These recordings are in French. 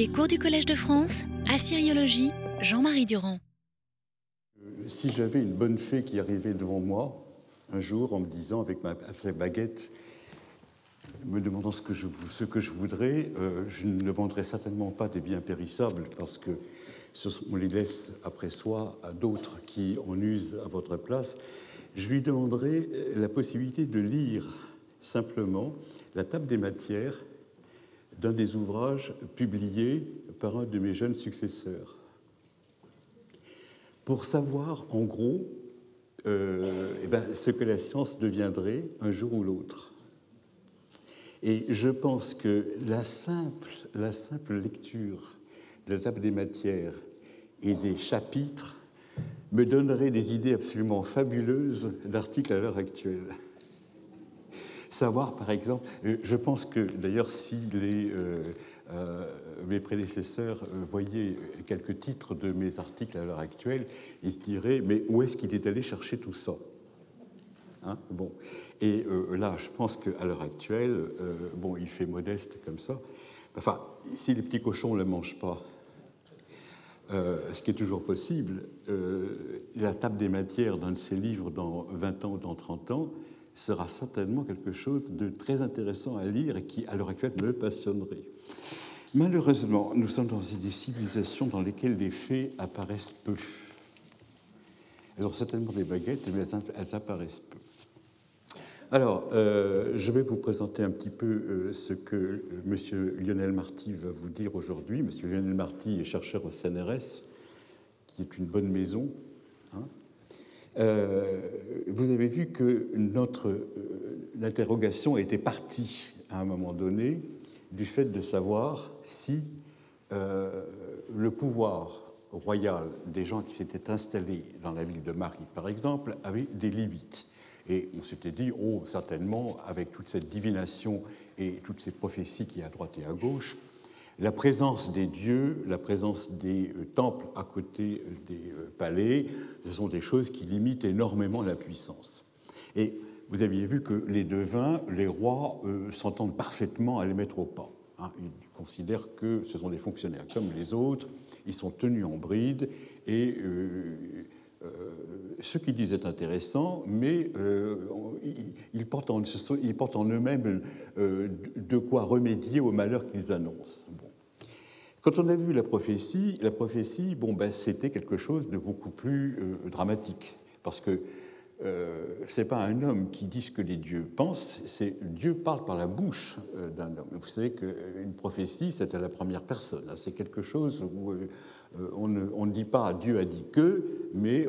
Les cours du Collège de France, Assyriologie, Jean-Marie Durand. Si j'avais une bonne fée qui arrivait devant moi un jour en me disant avec sa baguette, me demandant ce que je, voudrais, euh, je ne demanderais certainement pas des biens périssables parce que on les laisse après soi à d'autres qui en usent à votre place. Je lui demanderais la possibilité de lire simplement la table des matières d'un des ouvrages publiés par un de mes jeunes successeurs. Pour savoir, en gros, euh, eh ben, ce que la science deviendrait un jour ou l'autre. Et je pense que la simple, la simple lecture de la table des matières et des chapitres me donnerait des idées absolument fabuleuses d'articles à l'heure actuelle. Savoir, par exemple, euh, je pense que d'ailleurs, si les, euh, euh, mes prédécesseurs voyaient quelques titres de mes articles à l'heure actuelle, ils se diraient Mais où est-ce qu'il est allé chercher tout ça? Hein bon. Et là, je pense qu'à l'heure actuelle, bon, il fait modeste comme ça. Enfin, si les petits cochons ne le mangent pas, ce qui est toujours possible, la table des matières d'un de ces livres dans 20 ans ou dans 30 ans, sera certainement quelque chose de très intéressant à lire et qui, à l'heure actuelle, me passionnerait. Malheureusement, nous sommes dans des civilisations dans lesquelles les faits apparaissent peu. Elles ont certainement des baguettes, mais elles apparaissent peu. Alors, euh, je vais vous présenter un petit peu euh, ce que euh, M. Lionel Marty va vous dire aujourd'hui. M. Lionel Marty est chercheur au CNRS, qui est une bonne maison, hein, euh, vous avez vu que notre euh, interrogation était partie à un moment donné du fait de savoir si euh, le pouvoir royal des gens qui s'étaient installés dans la ville de Marie, par exemple, avait des limites. Et on s'était dit, oh, certainement, avec toute cette divination et toutes ces prophéties qui y a à droite et à gauche, la présence des dieux, la présence des euh, temples à côté euh, des euh, palais, ce sont des choses qui limitent énormément la puissance. Et vous aviez vu que les devins, les rois, s'entendent parfaitement à les mettre au pas. Hein. Ils considèrent que ce sont des fonctionnaires comme les autres, ils sont tenus en bride et ce qu'ils disent est intéressant, mais ils, portent en, en eux-mêmes de quoi remédier au malheur qu'ils annoncent. Quand on a vu la prophétie, la prophétie, bon, ben, c'était quelque chose de beaucoup plus euh, dramatique, parce que euh, ce n'est pas un homme qui dit ce que les dieux pensent, c'est Dieu parle par la bouche euh, d'un homme. Vous savez qu'une prophétie, c'est à la première personne. Hein. C'est quelque chose où on ne, dit pas Dieu a dit que, mais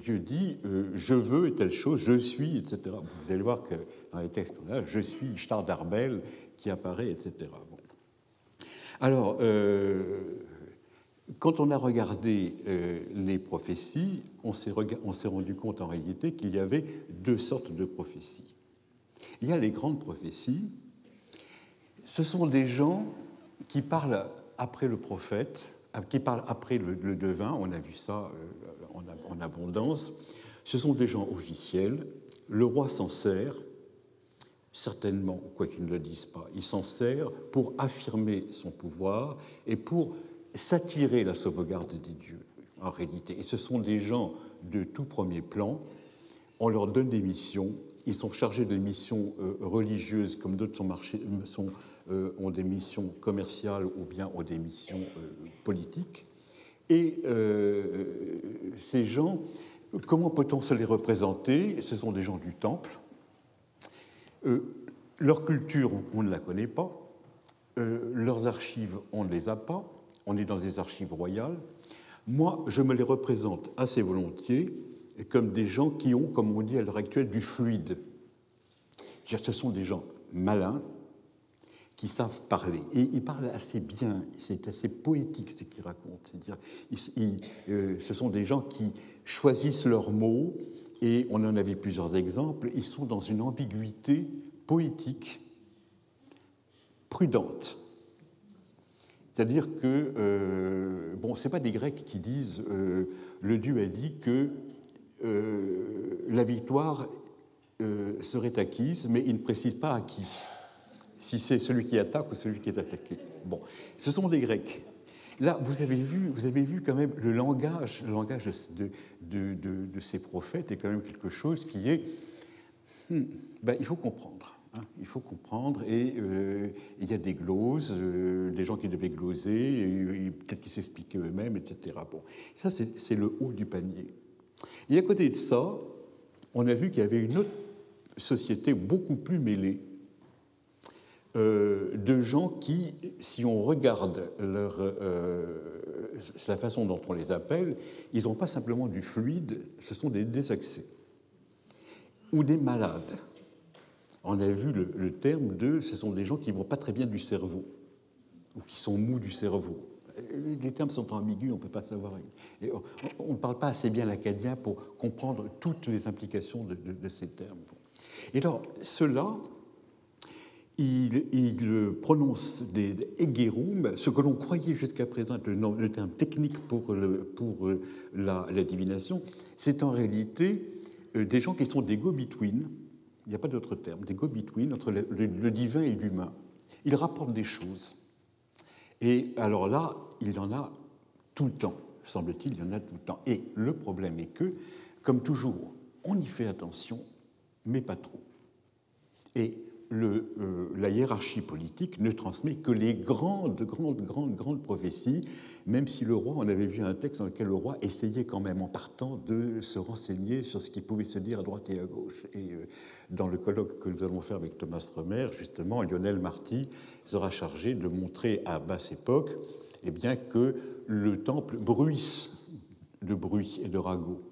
Dieu dit je veux telle chose, je suis, etc. Vous allez voir que dans les textes là, je suis Ishtar d'Arbel qui apparaît, etc. Alors, euh, quand on a regardé euh, les prophéties, on s'est rendu compte en réalité qu'il y avait deux sortes de prophéties. Il y a les grandes prophéties. Ce sont des gens qui parlent après le prophète, qui parlent après le, devin, on a vu ça euh, en abondance. Ce sont des gens officiels. Le roi s'en sert, certainement, quoi qu'ils ne le disent pas, il s'en sert pour affirmer son pouvoir et pour s'attirer la sauvegarde des dieux, en réalité. Et ce sont des gens de tout premier plan. On leur donne des missions. Ils sont chargés de missions euh, religieuses, comme d'autres sont, euh, ont des missions commerciales ou bien ont des missions euh, politiques. Et ces gens, comment peut-on se les représenter? Ce sont des gens du temple leur culture, on ne la connaît pas. Euh, leurs archives, on ne les a pas. On est dans des archives royales. Moi, je me les représente assez volontiers comme des gens qui ont, comme on dit à l'heure actuelle, du fluide. Ce sont des gens malins qui savent parler. Et ils parlent assez bien, c'est assez poétique ce qu'ils racontent. C'est-à-dire, euh, ce sont des gens qui choisissent leurs mots, et on en a vu plusieurs exemples, ils sont dans une ambiguïté poétique prudente. C'est-à-dire que, euh, bon, ce n'est pas des Grecs qui disent euh, le Dieu a dit que euh, la victoire serait acquise, mais il ne précise pas à qui. si c'est celui qui attaque ou celui qui est attaqué. Bon, ce sont des Grecs. Là, vous avez vu, vous avez vu quand même le langage, le langage de, ces prophètes est quand même quelque chose qui est. Hmm, ben, il faut comprendre. Hein, il faut comprendre. Et euh, il y a des gloses, euh, des gens qui devaient gloser, peut-être qu'ils s'expliquaient eux-mêmes, etc. Bon, ça, c'est le haut du panier. Et à côté de ça, on a vu qu'il y avait une autre société beaucoup plus mêlée euh, de gens qui, si on regarde leur, euh, la façon dont on les appelle, ils n'ont pas simplement du fluide, ce sont des désaccès ou des malades. On a vu le, terme de ce sont des gens qui ne vont pas très bien du cerveau ou qui sont mous du cerveau. Les termes sont ambigus, on ne peut pas savoir. on ne parle pas assez bien l'acadien pour comprendre toutes les implications de, ces termes. Et alors, cela, il, prononce des egerum, ce que l'on croyait jusqu'à présent être le, terme technique pour, euh, la, divination, c'est en réalité euh, des gens qui sont des go-between, il n'y a pas d'autre terme, des go-between entre le, le, divin et l'humain. Ils rapportent des choses. Et alors là, il y en a tout le temps, semble-t-il, il y en a tout le temps. Et le problème est que, comme toujours, on y fait attention, mais pas trop. Et euh, la hiérarchie politique ne transmet que les grandes, grandes, grandes, grandes prophéties, même si le roi, on avait vu un texte dans lequel le roi essayait quand même en partant de se renseigner sur ce qui pouvait se dire à droite et à gauche. Et euh, dans le colloque que nous allons faire avec Thomas Stromer, justement, Lionel Marty sera chargé de montrer à basse époque eh bien, que le temple bruisse de bruit et de ragots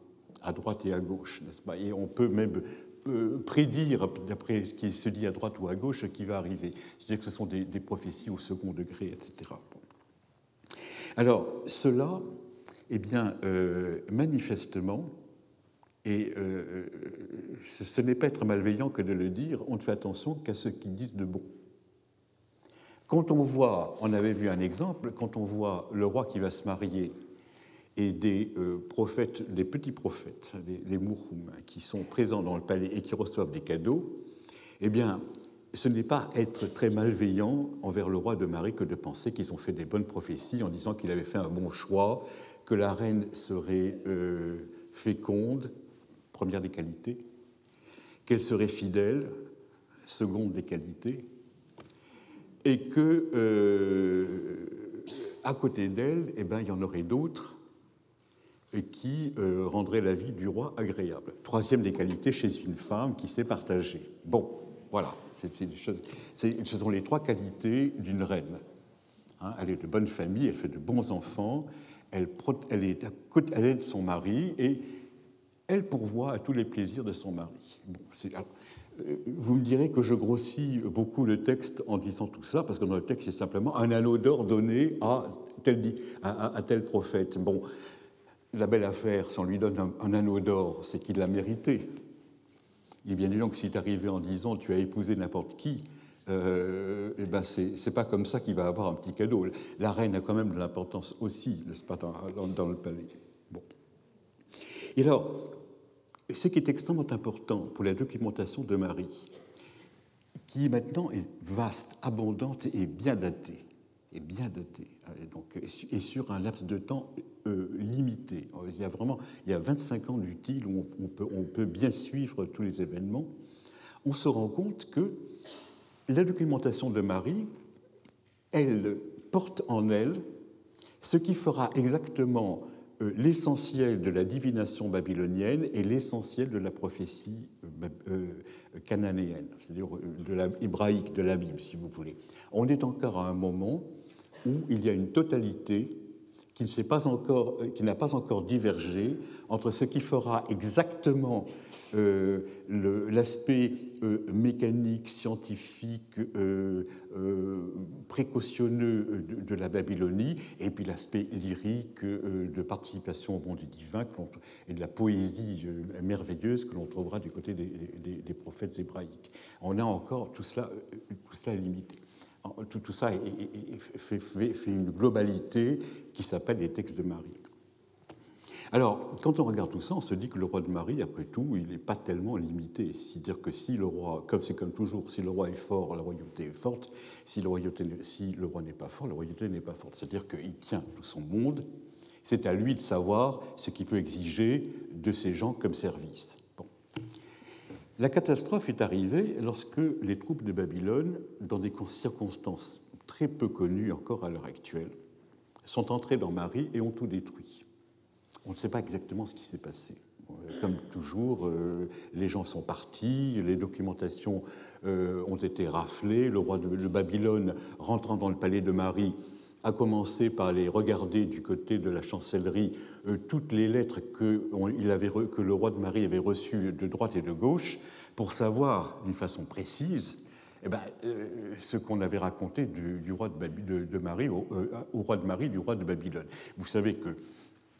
à droite et à gauche, n'est-ce pas? Et on peut même prédire, d'après ce qui se dit à droite ou à gauche, ce qui va arriver. C'est-à-dire que ce sont des, prophéties au second degré, etc. Alors, cela, eh bien, euh, manifestement, et euh, ce, n'est pas être malveillant que de le dire, on ne fait attention qu'à ce qu'ils disent de bon. Quand on voit, on avait vu un exemple, quand on voit le roi qui va se marier et des euh, prophètes, des petits prophètes, les mouroum, qui sont présents dans le palais et qui reçoivent des cadeaux, eh bien, ce n'est pas être très malveillant envers le roi de Marie que de penser qu'ils ont fait des bonnes prophéties en disant qu'il avait fait un bon choix, que la reine serait euh, féconde, première des qualités, qu'elle serait fidèle, seconde des qualités, et que euh, à côté d'elle, eh ben, il y en aurait d'autres qui euh, rendrait la vie du roi agréable. Troisième des qualités chez une femme qui sait partager. Bon, voilà, c'est, ce sont les trois qualités d'une reine. Hein, elle est de bonne famille, elle fait de bons enfants, elle, est à elle aide son mari et elle pourvoit à tous les plaisirs de son mari. Euh, vous me direz que je grossis beaucoup le texte en disant tout ça, parce que dans le texte, c'est simplement un anneau d'or donné à tel, à tel prophète. Bon, la belle affaire, si on lui donne un, anneau d'or, c'est qu'il l'a mérité. Il est bien évident que si tu arrivé en disant tu as épousé n'importe qui, euh, eh ben c'est pas comme ça qu'il va avoir un petit cadeau. La reine a quand même de l'importance aussi, n'est-ce pas, dans, le palais. Bon. Et alors, ce qui est extrêmement important pour la documentation de Marie, qui maintenant est vaste, abondante et bien datée, est bien daté, et, donc, et sur un laps de temps euh, limité. Il y a vraiment il y a 25 ans d'utile où on, peut, on peut bien suivre tous les événements. On se rend compte que la documentation de Marie, elle porte en elle ce qui fera exactement euh, l'essentiel de la divination babylonienne et l'essentiel de la prophétie euh, cananéenne, c'est-à-dire de la hébraïque de la Bible, si vous voulez. On est encore à un moment où il y a une totalité qui n'a pas, encore, euh, divergé entre ce qui fera exactement euh, l'aspect euh, mécanique, scientifique, précautionneux de, la Babylonie, et puis l'aspect lyrique de participation au monde divin et de la poésie merveilleuse que l'on trouvera du côté des, des, prophètes hébraïques. On a encore tout cela, tout cela limité tout, ça fait, une globalité qui s'appelle les textes de Marie. Alors, quand on regarde tout ça, on se dit que le roi de Marie, après tout, il n'est pas tellement limité. C'est-à-dire que si le roi, comme c'est comme toujours, si le roi est fort, la royauté est forte. Si le, royauté, si le roi n'est pas fort, la royauté n'est pas forte. C'est-à-dire qu'il tient tout son monde. C'est à lui de savoir ce qu'il peut exiger de ces gens comme service. La catastrophe est arrivée lorsque les troupes de Babylone, dans des circonstances très peu connues encore à l'heure actuelle, sont entrées dans Marie et ont tout détruit. On ne sait pas exactement ce qui s'est passé. Comme toujours, euh, les gens sont partis, les documentations euh, ont été raflées. Le roi de, Babylone, rentrant dans le palais de Marie, a commencé par les regarder du côté de la chancellerie euh, toutes les lettres que, le roi de Marie avait reçues de droite et de gauche pour savoir d'une façon précise eh ben, ce qu'on avait raconté du, roi de, Marie au, au, roi de Marie du roi de Babylone. Vous savez que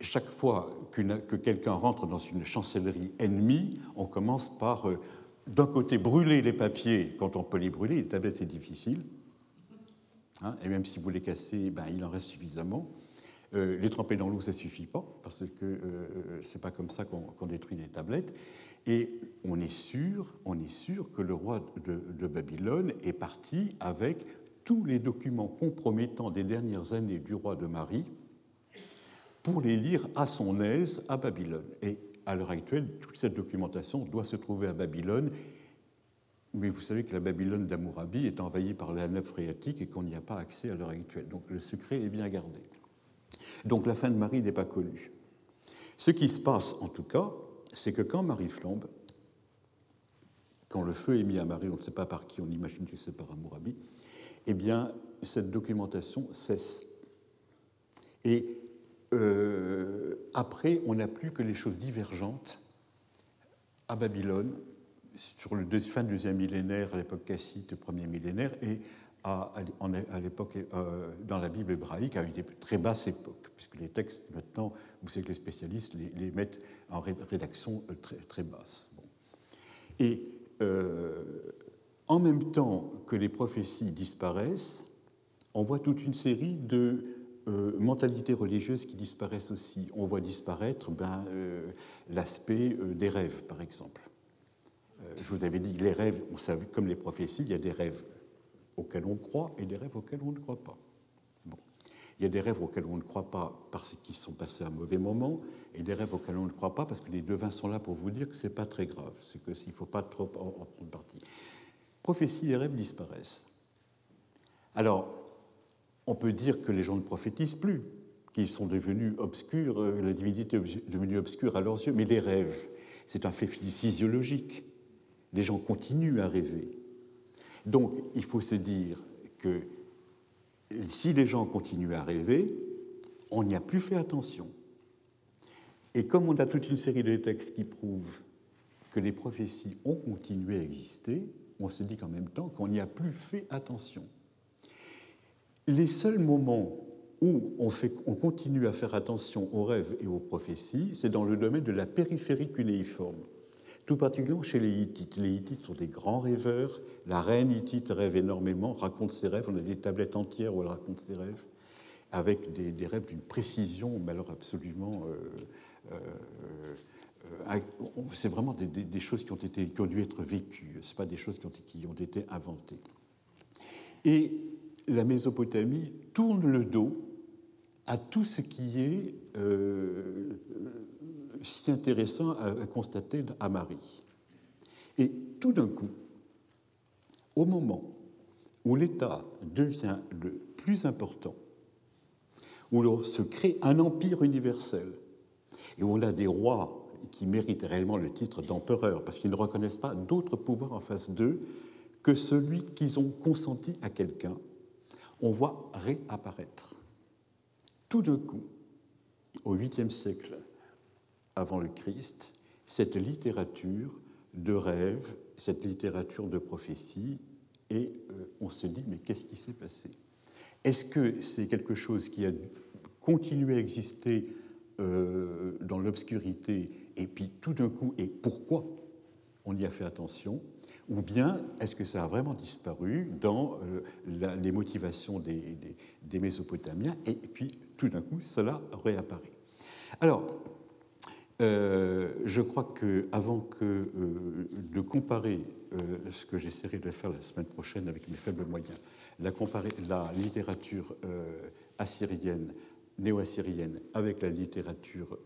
chaque fois que quelqu'un rentre dans une chancellerie ennemie, on commence par, euh, d'un côté, brûler les papiers quand on peut les brûler. Les tablettes, c'est difficile. Hein, et même si vous les cassez, ben, il en reste suffisamment. Euh, les tremper dans l'eau, ça ne suffit pas, parce que euh, ce n'est pas comme ça qu'on détruit les tablettes. Et on est sûr, on est sûr que le roi de Babylone est parti avec tous les documents compromettants des dernières années du roi de Marie, pour les lire à son aise à Babylone. Et à l'heure actuelle, toute cette documentation doit se trouver à Babylone. Mais vous savez que la Babylone d'Amourabi est envahie par la nappe phréatique et qu'on n'y a pas accès à l'heure actuelle. Donc le secret est bien gardé. Donc la fin de Marie n'est pas connue. Ce qui se passe en tout cas, c'est que quand Marie flambe, quand le feu est mis à Marie, on ne sait pas par qui, on imagine que c'est par Amourabi, eh bien cette documentation cesse. Et euh, après, on n'a plus que les choses divergentes à Babylone, sur le fin du deuxième millénaire, à l'époque cassite, premier millénaire, et à, l'époque, euh, dans la Bible hébraïque, à une très basse époque, puisque les textes, maintenant, vous savez que les spécialistes les, mettent en rédaction euh, très, très basse. Et en même temps que les prophéties disparaissent, on voit toute une série de euh, mentalités religieuses qui disparaissent aussi. On voit disparaître ben, euh, l'aspect euh, des rêves, par exemple. Je vous avais dit, les rêves, on comme les prophéties, il y a des rêves auxquels on croit et des rêves auxquels on ne croit pas. Il y a des rêves auxquels on ne croit pas parce qu'ils sont passés à un mauvais moment, et des rêves auxquels on ne croit pas parce que les devins sont là pour vous dire que ce n'est pas très grave, c'est qu'il ne faut pas trop en prendre parti. Prophéties et rêves disparaissent. Alors, on peut dire que les gens ne prophétisent plus, qu'ils sont devenus obscurs, euh, la divinité est devenue obscure à leurs yeux, mais les rêves, c'est un fait physiologique. Les gens continuent à rêver. Donc, il faut se dire que si les gens continuent à rêver, on n'y a plus fait attention. Et comme on a toute une série de textes qui prouvent que les prophéties ont continué à exister, on se dit qu'en même temps qu'on n'y a plus fait attention. Les seuls moments où on, on, continue à faire attention aux rêves et aux prophéties, c'est dans le domaine de la périphérique cunéiforme, tout particulièrement chez les Hittites. Les Hittites sont des grands rêveurs. La reine hittite rêve énormément, raconte ses rêves. On a des tablettes entières où elle raconte ses rêves, avec des, rêves d'une précision, mais alors absolument. Euh, euh, euh, c'est vraiment des, choses qui ont, été, qui ont dû être vécues, ce pas des choses qui ont été inventées. Et la Mésopotamie tourne le dos à tout ce qui est euh, si intéressant à, constater à Marie. Et tout d'un coup, au moment où l'État devient le plus important, où l'on se crée un empire universel, et où on a des rois qui méritent réellement le titre d'empereur, parce qu'ils ne reconnaissent pas d'autre pouvoir en face d'eux que celui qu'ils ont consenti à quelqu'un, on voit réapparaître tout d'un coup, au 8e siècle avant le Christ, cette littérature de rêve, cette littérature de prophétie, et euh, on se dit, mais qu'est-ce qui s'est passé? Est-ce que c'est quelque chose qui a continué à exister euh, dans l'obscurité, et puis tout d'un coup, et pourquoi on y a fait attention? Ou bien est-ce que ça a vraiment disparu dans euh, les motivations des, Mésopotamiens? Tout d'un coup cela réapparaît Alors, Euh, je crois que avant que euh, de comparer ce que j'essaierai de faire la semaine prochaine avec mes faibles moyens, la, comparer, la littérature assyrienne, néo-assyrienne, avec la littérature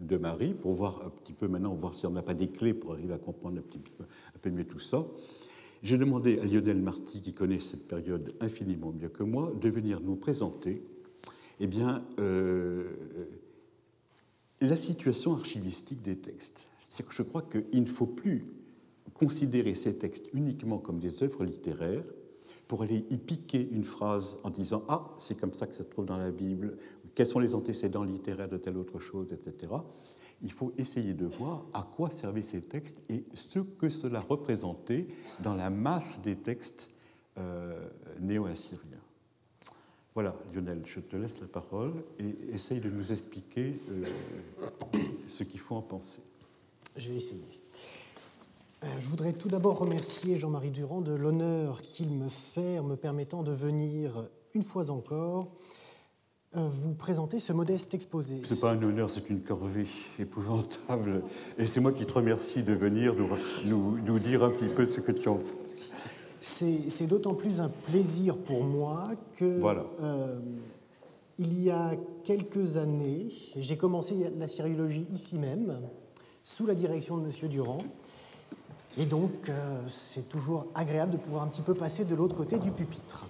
de Marie, pour voir un petit peu maintenant, voir si on n'a pas des clés pour arriver à comprendre un, petit peu, peu mieux tout ça. J'ai demandé à Lionel Marty, qui connaît cette période infiniment mieux que moi, de venir nous présenter eh bien, euh, la situation archivistique des textes. je crois qu'il ne faut plus considérer ces textes uniquement comme des œuvres littéraires pour aller y piquer une phrase en disant Ah, c'est comme ça que ça se trouve dans la Bible, quels sont les antécédents littéraires de telle autre chose, etc il faut essayer de voir à quoi servaient ces textes et ce que cela représentait dans la masse des textes euh, néo-assyriens. Voilà, Lionel, je te laisse la parole et essaye de nous expliquer euh, ce qu'il faut en penser. Je vais essayer. Euh, je voudrais tout d'abord remercier Jean-Marie Durand de l'honneur qu'il me fait en me permettant de venir une fois encore euh, vous présenter ce modeste exposé. Ce n'est pas un honneur, c'est une corvée épouvantable. Et c'est moi qui te remercie de venir nous, nous, dire un petit peu ce que tu en penses. C'est d'autant plus un plaisir pour moi que voilà. Euh, il y a quelques années, j'ai commencé la syriologie ici même, sous la direction de M. Durand. Et donc, euh, c'est toujours agréable de pouvoir un petit peu passer de l'autre côté du pupitre.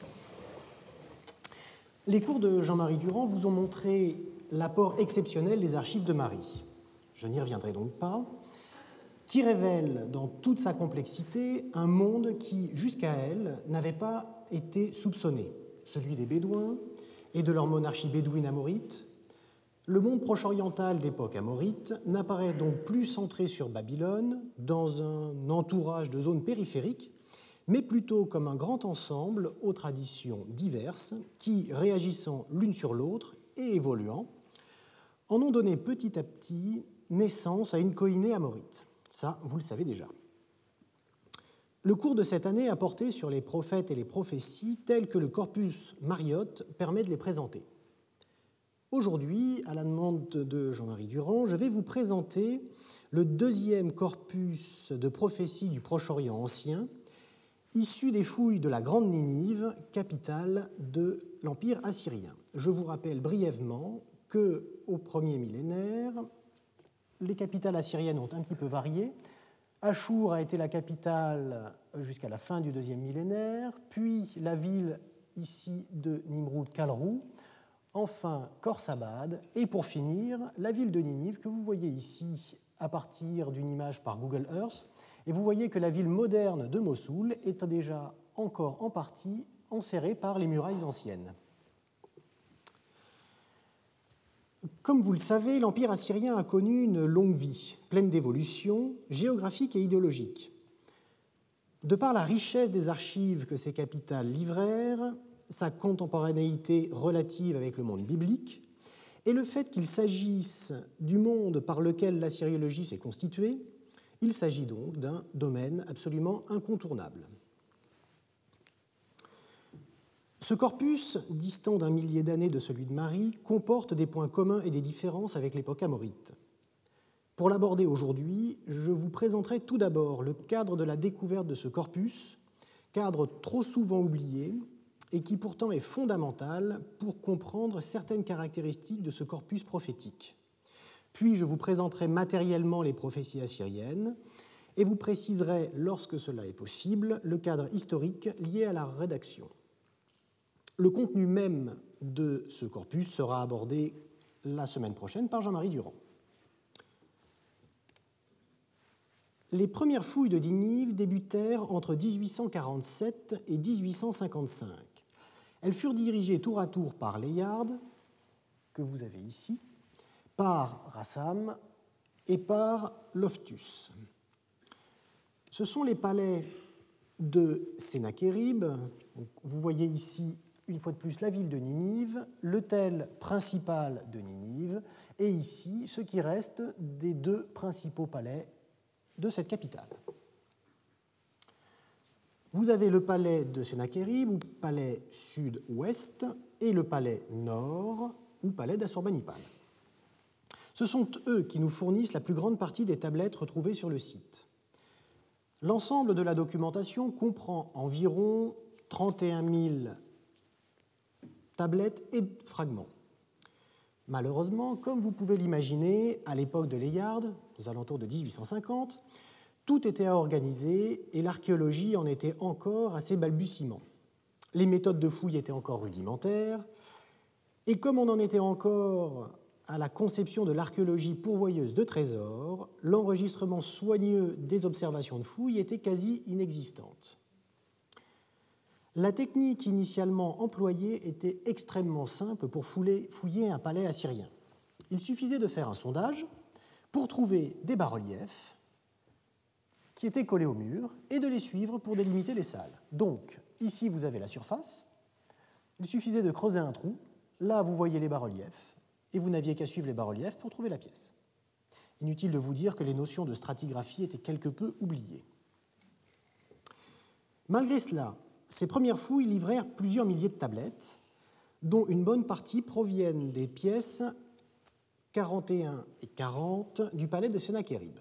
Les cours de Jean-Marie Durand vous ont montré l'apport exceptionnel des archives de Marie. Je n'y reviendrai donc pas, qui révèle dans toute sa complexité un monde qui, jusqu'à elle, n'avait pas été soupçonné, celui des Bédouins et de leur monarchie bédouine amorite. Le monde proche-oriental d'époque amorite n'apparaît donc plus centré sur Babylone, dans un entourage de zones périphériques, mais plutôt comme un grand ensemble aux traditions diverses qui, réagissant l'une sur l'autre et évoluant, en ont donné petit à petit naissance à une coïnée amorite. Ça, vous le savez déjà. Le cours de cette année a porté sur les prophètes et les prophéties tels que le corpus Mariotte permet de les présenter. Aujourd'hui, à la demande de Jean-Marie Durand, je vais vous présenter le deuxième corpus de prophéties du Proche-Orient ancien, issu des fouilles de la Grande Ninive, capitale de l'Empire assyrien. Je vous rappelle brièvement que au premier millénaire, les capitales assyriennes ont un petit peu varié. Achour a été la capitale jusqu'à la fin du deuxième millénaire, puis la ville ici de Nimrud Kalrou, enfin Khorsabad, et pour finir, la ville de Ninive que vous voyez ici à partir d'une image par Google Earth, et vous voyez que la ville moderne de Mossoul est déjà encore en partie enserrée par les murailles anciennes. Comme vous le savez, l'Empire assyrien a connu une longue vie, pleine d'évolutions géographiques et idéologiques. De par la richesse des archives que ces capitales livrèrent, sa contemporanéité relative avec le monde biblique, et le fait qu'il s'agisse du monde par lequel l'assyriologie s'est constituée, il s'agit donc d'un domaine absolument incontournable. Ce corpus, distant d'un millier d'années de celui de Marie, comporte des points communs et des différences avec l'époque amorite. Pour l'aborder aujourd'hui, je vous présenterai tout d'abord le cadre de la découverte de ce corpus, cadre trop souvent oublié et qui pourtant est fondamental pour comprendre certaines caractéristiques de ce corpus prophétique. Puis je vous présenterai matériellement les prophéties assyriennes et vous préciserai, lorsque cela est possible, le cadre historique lié à la rédaction. Le contenu même de ce corpus sera abordé la semaine prochaine par Jean-Marie Durand. Les premières fouilles de Dinive débutèrent entre 1847 et 1855. Elles furent dirigées tour à tour par Layard, que vous avez ici, par Rassam et par Loftus. Ce sont les palais de Sénachérib. Vous voyez ici, une fois de plus, la ville de Ninive, l'hôtel principal de Ninive, et ici, ce qui reste des deux principaux palais de cette capitale. Vous avez le palais de Sénachérib, ou palais sud-ouest, et le palais nord, ou palais d'Assurbanipal. Ce sont eux qui nous fournissent la plus grande partie des tablettes retrouvées sur le site. L'ensemble de la documentation comprend environ 31 000 tablettes et fragments. Malheureusement, comme vous pouvez l'imaginer, à l'époque de Layard, aux alentours de 1850, tout était à organiser et l'archéologie en était encore à ses balbutiements. Les méthodes de fouille étaient encore rudimentaires, et comme on en était encore à la conception de l'archéologie pourvoyeuse de trésors, l'enregistrement soigneux des observations de fouilles était quasi inexistante. La technique initialement employée était extrêmement simple pour fouiller un palais assyrien. Il suffisait de faire un sondage pour trouver des bas-reliefs qui étaient collés au mur et de les suivre pour délimiter les salles. Donc, ici, vous avez la surface. Il suffisait de creuser un trou. Là, vous voyez les bas-reliefs et vous n'aviez qu'à suivre les bas-reliefs pour trouver la pièce. Inutile de vous dire que les notions de stratigraphie étaient quelque peu oubliées. Malgré cela, ces premières fouilles livrèrent plusieurs milliers de tablettes, dont une bonne partie proviennent des pièces 41 et 40 du palais de Sennacherib.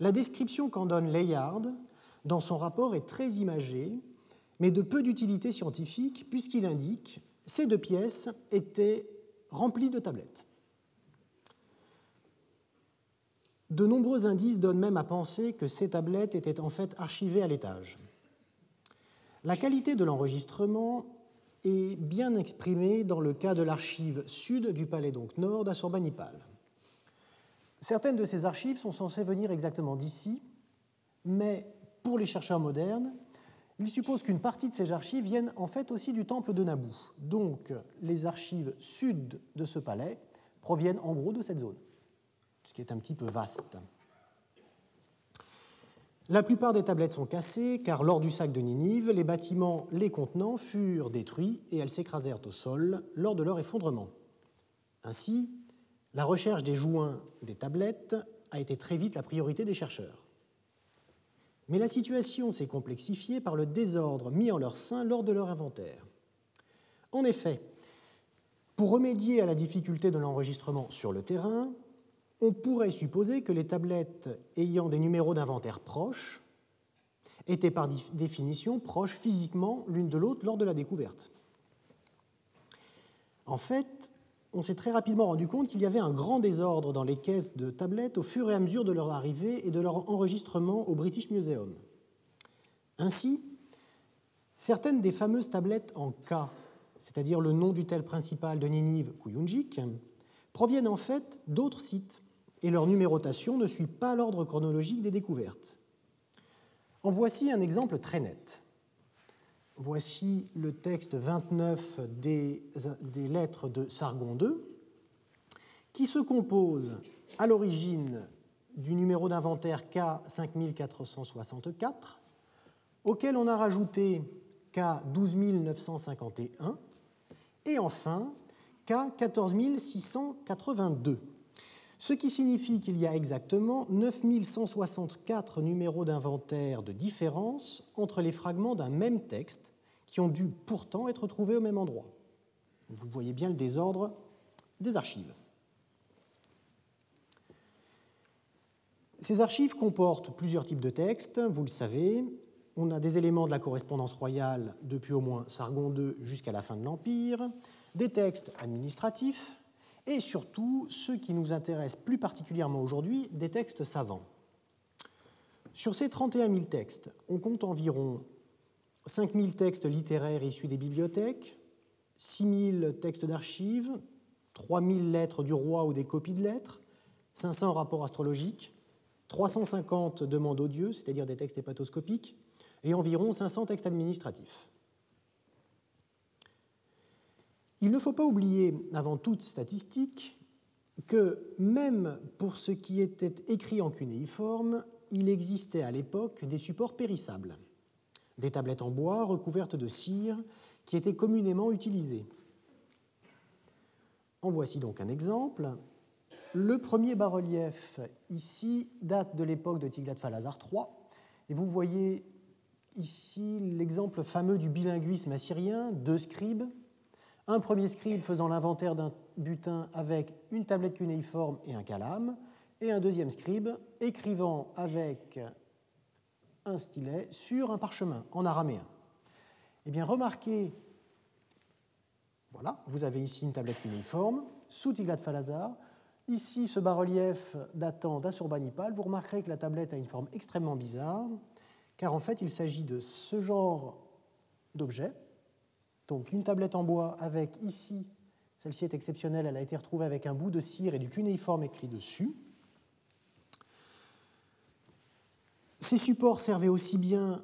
La description qu'en donne Layard dans son rapport est très imagée, mais de peu d'utilité scientifique, puisqu'il indique ces deux pièces étaient remplies de tablettes. De nombreux indices donnent même à penser que ces tablettes étaient en fait archivées à l'étage. La qualité de l'enregistrement est bien exprimée dans le cas de l'archive sud du palais donc nord d'Assurbanipal. Certaines de ces archives sont censées venir exactement d'ici, mais pour les chercheurs modernes, ils supposent qu'une partie de ces archives viennent en fait aussi du temple de Naboo. Donc les archives sud de ce palais proviennent en gros de cette zone, ce qui est un petit peu vaste. La plupart des tablettes sont cassées car lors du sac de Ninive, les bâtiments les contenant furent détruits et elles s'écrasèrent au sol lors de leur effondrement. Ainsi, la recherche des joints des tablettes a été très vite la priorité des chercheurs. Mais la situation s'est complexifiée par le désordre mis en leur sein lors de leur inventaire. En effet, pour remédier à la difficulté de l'enregistrement sur le terrain, on pourrait supposer que les tablettes ayant des numéros d'inventaire proches étaient par définition proches physiquement l'une de l'autre lors de la découverte. En fait, on s'est très rapidement rendu compte qu'il y avait un grand désordre dans les caisses de tablettes au fur et à mesure de leur arrivée et de leur enregistrement au British Museum. Ainsi, certaines des fameuses tablettes en K, c'est-à-dire le nom du principal de Ninive, Kuyunjik, proviennent en fait d'autres sites, et leur numérotation ne suit pas l'ordre chronologique des découvertes. En voici un exemple très net. Voici le texte 29 des, des lettres de Sargon II, qui se compose à l'origine du numéro d'inventaire K5464, auquel on a rajouté K12951, et enfin K14682 ce qui signifie qu'il y a exactement 9164 numéros d'inventaire de différence entre les fragments d'un même texte qui ont dû pourtant être trouvés au même endroit. Vous voyez bien le désordre des archives. Ces archives comportent plusieurs types de textes, vous le savez. On a des éléments de la correspondance royale depuis au moins Sargon II jusqu'à la fin de l'Empire, des textes administratifs, et surtout ceux qui nous intéressent plus particulièrement aujourd'hui, des textes savants. Sur ces 31 000 textes, on compte environ 5 000 textes littéraires issus des bibliothèques, 6 000 textes d'archives, 3 000 lettres du roi ou des copies de lettres, 500 rapports astrologiques, 350 demandes odieux, c'est-à-dire des textes hépatoscopiques, et environ 500 textes administratifs. Il ne faut pas oublier, avant toute statistique, que même pour ce qui était écrit en cunéiforme, il existait à l'époque des supports périssables, des tablettes en bois recouvertes de cire qui étaient communément utilisées. En voici donc un exemple. Le premier bas-relief ici date de l'époque de Tiglath-Phalazar III, et vous voyez ici l'exemple fameux du bilinguisme assyrien, deux scribes un premier scribe faisant l'inventaire d'un butin avec une tablette cunéiforme et un calame, et un deuxième scribe écrivant avec un stylet sur un parchemin en araméen. Eh bien, remarquez, voilà, vous avez ici une tablette cunéiforme, sous Tiglath-Phalazar, Ici, ce bas-relief datant d'Assurbanipal, vous remarquerez que la tablette a une forme extrêmement bizarre, car en fait, il s'agit de ce genre d'objet. Donc, une tablette en bois avec ici, celle-ci est exceptionnelle, elle a été retrouvée avec un bout de cire et du cunéiforme écrit dessus. Ces supports servaient aussi bien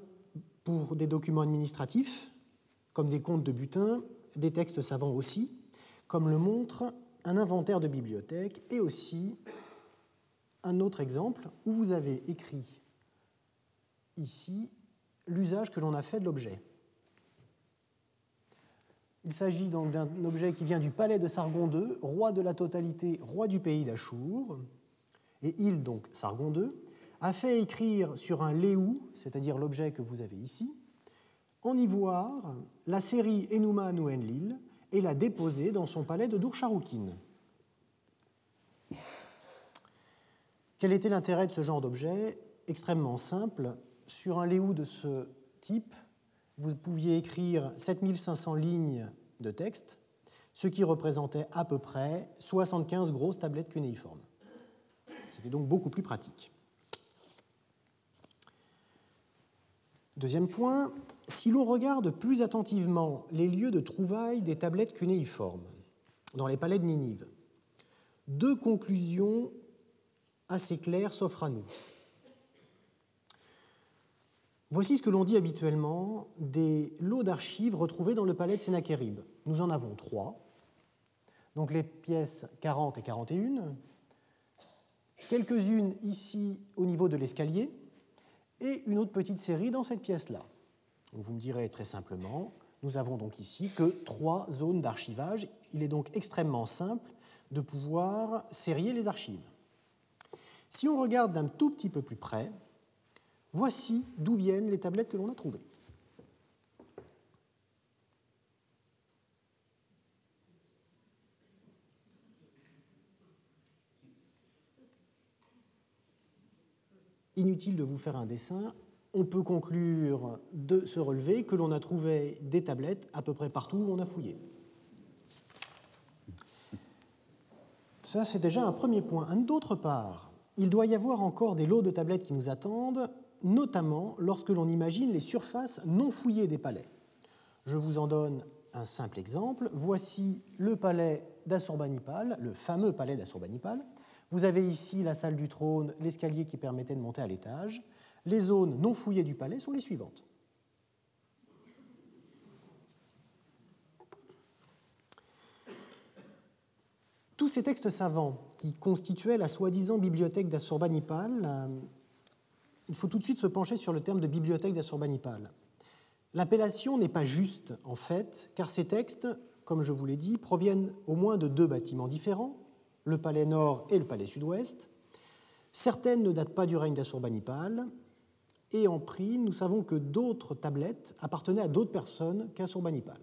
pour des documents administratifs, comme des comptes de butin, des textes savants aussi, comme le montre un inventaire de bibliothèque et aussi un autre exemple où vous avez écrit ici l'usage que l'on a fait de l'objet. Il s'agit donc d'un objet qui vient du palais de Sargon II, roi de la totalité, roi du pays d'Achour. Et il, donc Sargon II, a fait écrire sur un léou, c'est-à-dire l'objet que vous avez ici, en ivoire, la série Enuma Nouenlil, et l'a déposé dans son palais de Dourcharoukine. Quel était l'intérêt de ce genre d'objet? Extrêmement simple. Sur un léou de ce type, vous pouviez écrire 7500 lignes de texte, ce qui représentait à peu près 75 grosses tablettes cunéiformes. C'était donc beaucoup plus pratique. Deuxième point, si l'on regarde plus attentivement les lieux de trouvailles des tablettes cunéiformes dans les palais de Ninive, deux conclusions assez claires s'offrent à nous. Voici ce que l'on dit habituellement des lots d'archives retrouvés dans le palais de Sénachérib. Nous en avons trois, donc les pièces 40 et 41, quelques-unes ici au niveau de l'escalier, et une autre petite série dans cette pièce-là. Vous me direz très simplement, nous avons donc ici que trois zones d'archivage. Il est donc extrêmement simple de pouvoir sérier les archives. Si on regarde d'un tout petit peu plus près, voici d'où viennent les tablettes que l'on a trouvées. Inutile de vous faire un dessin, on peut conclure de ce relevé que l'on a trouvé des tablettes à peu près partout où on a fouillé. Ça, c'est déjà un premier point. D'autre part, il doit y avoir encore des lots de tablettes qui nous attendent, notamment lorsque l'on imagine les surfaces non fouillées des palais. Je vous en donne un simple exemple. Voici le palais d'Assurbanipal, le fameux palais d'Assurbanipal, vous avez ici la salle du trône, l'escalier qui permettait de monter à l'étage. Les zones non fouillées du palais sont les suivantes. Tous ces textes savants qui constituaient la soi-disant bibliothèque d'Assurbanipal, euh, il faut tout de suite se pencher sur le terme de bibliothèque d'Assurbanipal. L'appellation n'est pas juste, en fait, car ces textes, comme je vous l'ai dit, proviennent au moins de deux bâtiments différents, le palais nord et le palais sud-ouest. Certaines ne datent pas du règne d'Assurbanipal, et en prime, nous savons que d'autres tablettes appartenaient à d'autres personnes qu'Assurbanipal.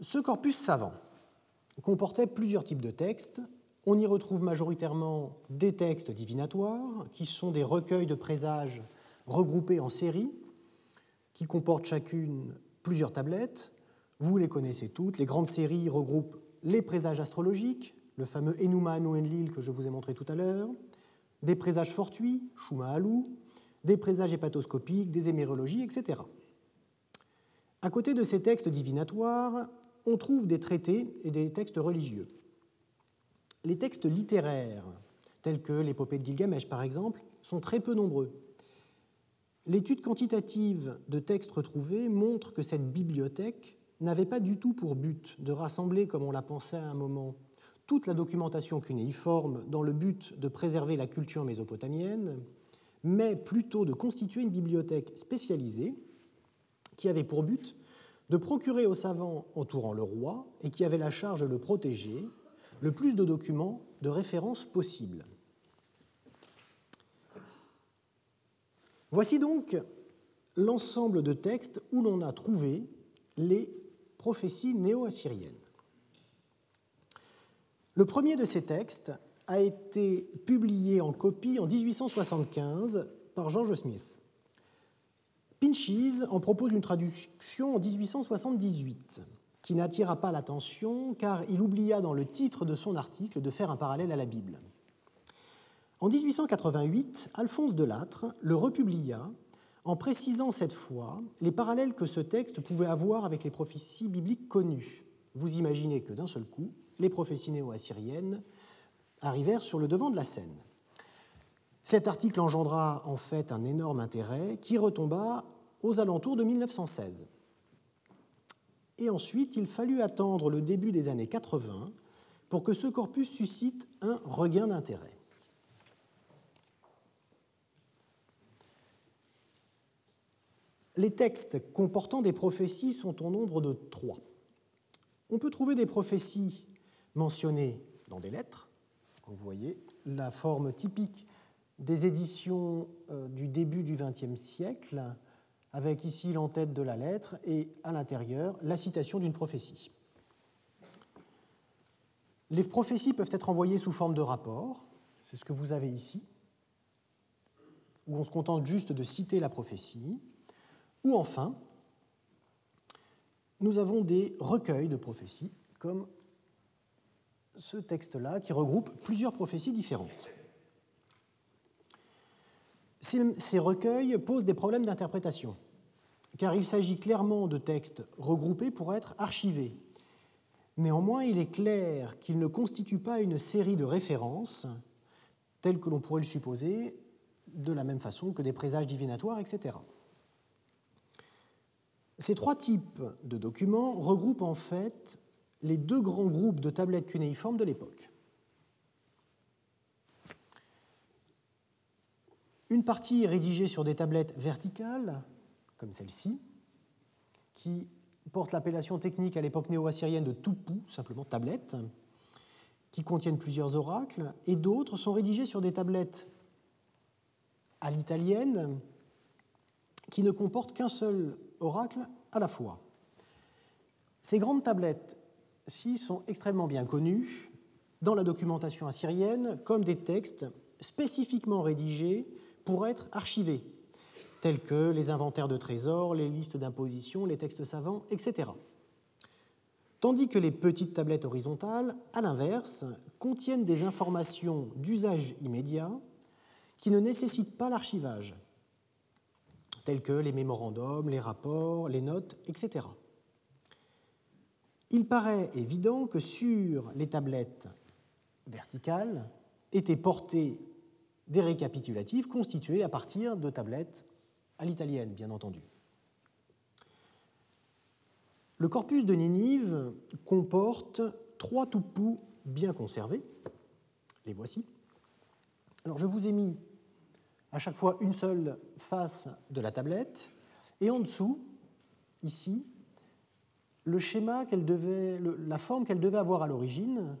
Ce corpus savant comportait plusieurs types de textes. On y retrouve majoritairement des textes divinatoires, qui sont des recueils de présages regroupés en séries, qui comportent chacune plusieurs tablettes. Vous les connaissez toutes. Les grandes séries regroupent les présages astrologiques, le fameux Enuma no Enlil que je vous ai montré tout à l'heure, des présages fortuits, Shuma des présages hépatoscopiques, des hémérologies, etc. À côté de ces textes divinatoires, on trouve des traités et des textes religieux. Les textes littéraires, tels que l'épopée de Gilgamesh par exemple, sont très peu nombreux. L'étude quantitative de textes retrouvés montre que cette bibliothèque n'avait pas du tout pour but de rassembler, comme on l'a pensé à un moment, toute la documentation cunéiforme dans le but de préserver la culture mésopotamienne, mais plutôt de constituer une bibliothèque spécialisée qui avait pour but de procurer aux savants entourant le roi et qui avait la charge de le protéger le plus de documents de référence possible. Voici donc l'ensemble de textes où l'on a trouvé les prophéties néo-assyriennes. Le premier de ces textes a été publié en copie en 1875 par George Smith. Pinches en propose une traduction en 1878 qui n'attira pas l'attention car il oublia dans le titre de son article de faire un parallèle à la Bible. En 1888, Alphonse Delattre le republia en précisant cette fois les parallèles que ce texte pouvait avoir avec les prophéties bibliques connues. Vous imaginez que d'un seul coup, les prophéties néo-assyriennes arrivèrent sur le devant de la scène. Cet article engendra en fait un énorme intérêt qui retomba aux alentours de 1916. Et ensuite, il fallut attendre le début des années 80 pour que ce corpus suscite un regain d'intérêt. Les textes comportant des prophéties sont au nombre de trois. On peut trouver des prophéties mentionnées dans des lettres. Vous voyez la forme typique des éditions euh, du début du XXe siècle, avec ici l'entête de la lettre et à l'intérieur la citation d'une prophétie. Les prophéties peuvent être envoyées sous forme de rapport, c'est ce que vous avez ici, où on se contente juste de citer la prophétie. Ou enfin, nous avons des recueils de prophéties, comme ce texte-là, qui regroupe plusieurs prophéties différentes. Ces recueils posent des problèmes d'interprétation, car il s'agit clairement de textes regroupés pour être archivés. Néanmoins, il est clair qu'ils ne constituent pas une série de références, telles que l'on pourrait le supposer, de la même façon que des présages divinatoires, etc. Ces trois types de documents regroupent en fait les deux grands groupes de tablettes cunéiformes de l'époque. Une partie est rédigée sur des tablettes verticales, comme celle-ci, qui porte l'appellation technique à l'époque néo-assyrienne de toupou, simplement tablette, qui contiennent plusieurs oracles, et d'autres sont rédigées sur des tablettes à l'italienne, qui ne comportent qu'un seul oracle à la fois. Ces grandes tablettes-ci sont extrêmement bien connues dans la documentation assyrienne comme des textes spécifiquement rédigés pour être archivés, tels que les inventaires de trésors, les listes d'impositions, les textes savants, etc. Tandis que les petites tablettes horizontales, à l'inverse, contiennent des informations d'usage immédiat qui ne nécessitent pas l'archivage, tels que les mémorandums, les rapports, les notes, etc. Il paraît évident que sur les tablettes verticales étaient portés des récapitulatifs constitués à partir de tablettes à l'italienne, bien entendu. Le corpus de Ninive comporte trois toupous bien conservés. Les voici. Alors je vous ai mis à chaque fois une seule face de la tablette, et en dessous, ici, le schéma qu'elle devait, la forme qu'elle devait avoir à l'origine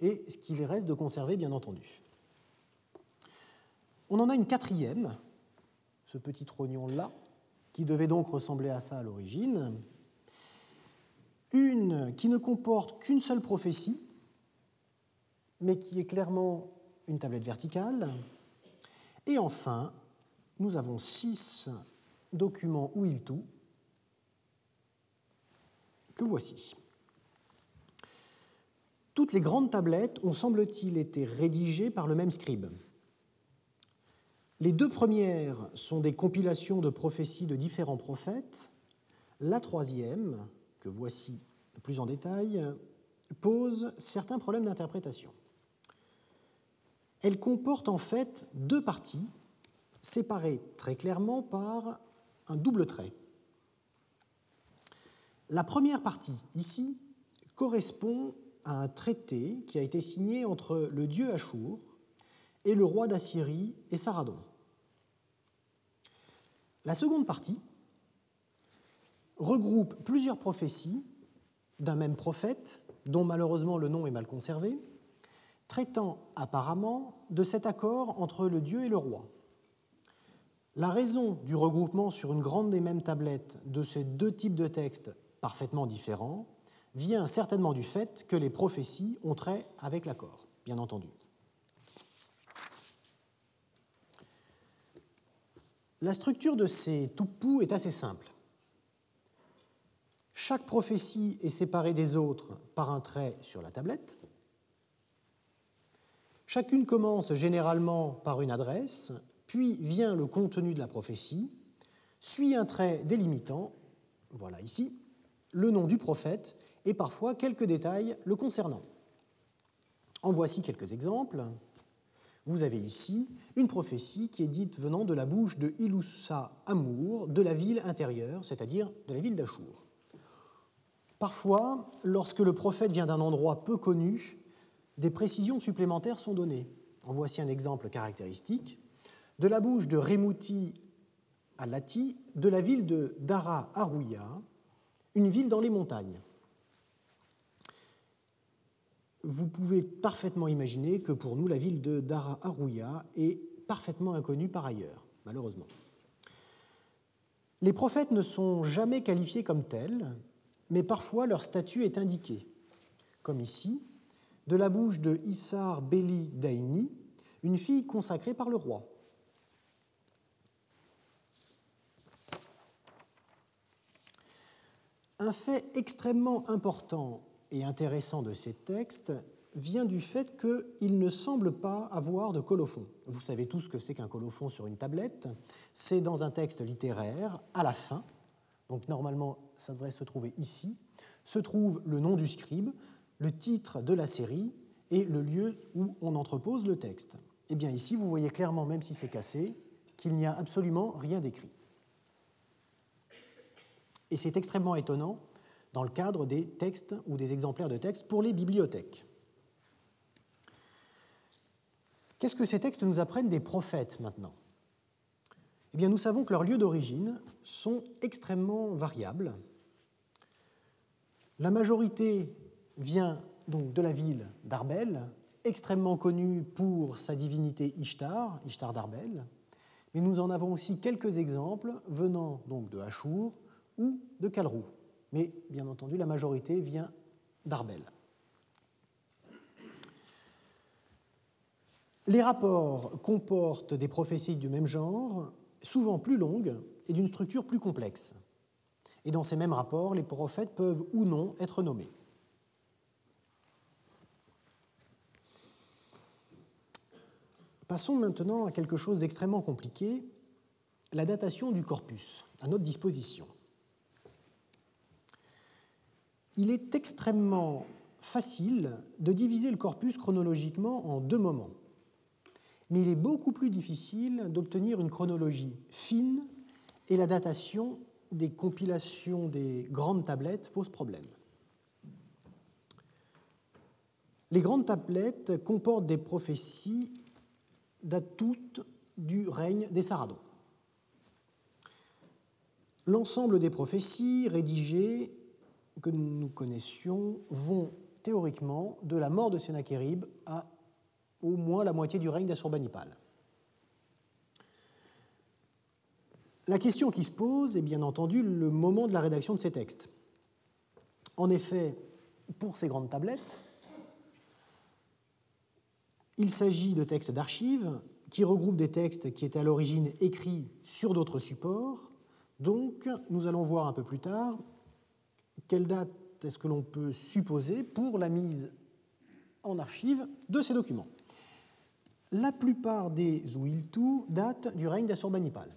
et ce qu'il reste de conserver, bien entendu. On en a une quatrième, ce petit trognon-là, qui devait donc ressembler à ça à l'origine. Une qui ne comporte qu'une seule prophétie, mais qui est clairement une tablette verticale, et enfin, nous avons six documents tout que voici. Toutes les grandes tablettes ont, semble-t-il, été rédigées par le même scribe. Les deux premières sont des compilations de prophéties de différents prophètes. La troisième, que voici plus en détail, pose certains problèmes d'interprétation. Elle comporte en fait deux parties séparées très clairement par un double trait. La première partie, ici, correspond à un traité qui a été signé entre le dieu Achour et le roi d'Assyrie et Saradon. La seconde partie regroupe plusieurs prophéties d'un même prophète, dont malheureusement le nom est mal conservé, traitant apparemment de cet accord entre le Dieu et le roi. La raison du regroupement sur une grande et même tablette de ces deux types de textes parfaitement différent vient certainement du fait que les prophéties ont trait avec l'accord, bien entendu. La structure de ces toupous est assez simple. Chaque prophétie est séparée des autres par un trait sur la tablette. Chacune commence généralement par une adresse, puis vient le contenu de la prophétie, suit un trait délimitant, voilà ici, le nom du prophète et parfois quelques détails le concernant. En voici quelques exemples. Vous avez ici une prophétie qui est dite venant de la bouche de Iloussa Amour, de la ville intérieure, c'est-à-dire de la ville d'Achour. Parfois, lorsque le prophète vient d'un endroit peu connu, des précisions supplémentaires sont données. En voici un exemple caractéristique. De la bouche de Remouti à Lati, de la ville de Dara Arouya, une ville dans les montagnes vous pouvez parfaitement imaginer que pour nous, la ville de Dara Arouya est parfaitement inconnue par ailleurs, malheureusement. Les prophètes ne sont jamais qualifiés comme tels, mais parfois leur statut est indiqué, comme ici, de la bouche de Issar Beli Daini, une fille consacrée par le roi. Un fait extrêmement important et intéressant de ces textes vient du fait qu'il ne semble pas avoir de colophon. Vous savez tous ce que c'est qu'un colophon sur une tablette. C'est dans un texte littéraire, à la fin, donc normalement ça devrait se trouver ici, se trouve le nom du scribe, le titre de la série et le lieu où on entrepose le texte. Eh bien ici, vous voyez clairement, même si c'est cassé, qu'il n'y a absolument rien d'écrit. Et c'est extrêmement étonnant dans le cadre des textes ou des exemplaires de textes pour les bibliothèques. Qu'est-ce que ces textes nous apprennent des prophètes maintenant? Eh bien, nous savons que leurs lieux d'origine sont extrêmement variables. La majorité vient donc de la ville d'Arbel, extrêmement connue pour sa divinité Ishtar, Ishtar d'Arbel, mais nous en avons aussi quelques exemples venant donc de Hachour ou de Kalrou mais bien entendu, la majorité vient d'Arbel. Les rapports comportent des prophéties du même genre, souvent plus longues et d'une structure plus complexe. Et dans ces mêmes rapports, les prophètes peuvent ou non être nommés. Passons maintenant à quelque chose d'extrêmement compliqué, la datation du corpus, à notre disposition il est extrêmement facile de diviser le corpus chronologiquement en deux moments. Mais il est beaucoup plus difficile d'obtenir une chronologie fine et la datation des compilations des grandes tablettes pose problème. Les grandes tablettes comportent des prophéties toutes du règne des Saradons. L'ensemble des prophéties rédigées que nous connaissions vont théoriquement de la mort de Sennacherib à au moins la moitié du règne d'Assurbanipal. La question qui se pose est bien entendu le moment de la rédaction de ces textes. En effet, pour ces grandes tablettes, il s'agit de textes d'archives qui regroupent des textes qui étaient à l'origine écrits sur d'autres supports. Donc, nous allons voir un peu plus tard quelle date est-ce que l'on peut supposer pour la mise en archive de ces documents? La plupart des Ouiltou datent du règne d'Assurbanipal.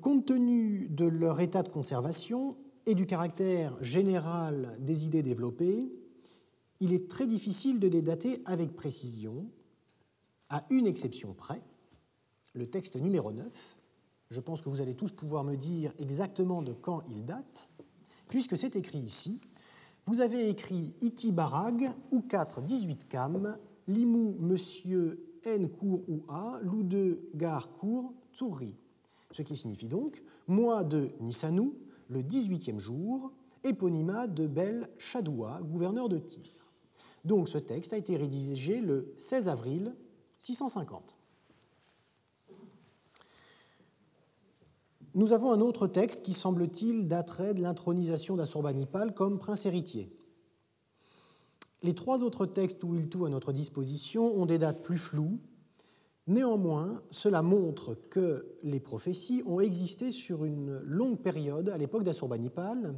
Compte tenu de leur état de conservation et du caractère général des idées développées, il est très difficile de les dater avec précision, à une exception près, le texte numéro 9, je pense que vous allez tous pouvoir me dire exactement de quand il date, puisque c'est écrit ici. Vous avez écrit Iti Barag, ou 4 18 Cam, Limou Monsieur N cour ou A, Lou de Gar cour Tsourri. Ce qui signifie donc mois de Nissanou, le 18e jour, éponyma de Bel Chadoua, gouverneur de Tyr. Donc ce texte a été rédigé le 16 avril 650. Nous avons un autre texte qui, semble-t-il, daterait de l'intronisation d'Assurbanipal comme prince héritier. Les trois autres textes où il tout à notre disposition ont des dates plus floues. Néanmoins, cela montre que les prophéties ont existé sur une longue période à l'époque d'Assurbanipal,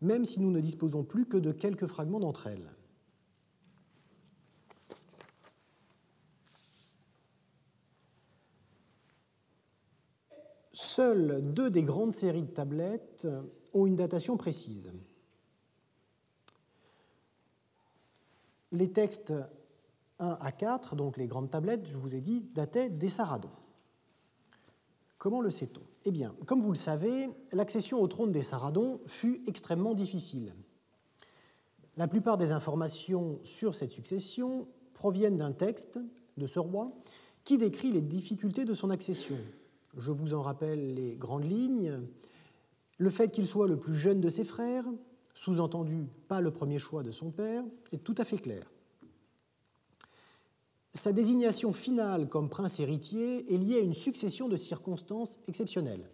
même si nous ne disposons plus que de quelques fragments d'entre elles. Seules deux des grandes séries de tablettes ont une datation précise. Les textes 1 à 4, donc les grandes tablettes, je vous ai dit, dataient des Saradons. Comment le sait-on? Eh bien, comme vous le savez, l'accession au trône des Saradons fut extrêmement difficile. La plupart des informations sur cette succession proviennent d'un texte de ce roi qui décrit les difficultés de son accession, je vous en rappelle les grandes lignes. Le fait qu'il soit le plus jeune de ses frères, sous-entendu pas le premier choix de son père, est tout à fait clair. Sa désignation finale comme prince héritier est liée à une succession de circonstances exceptionnelles.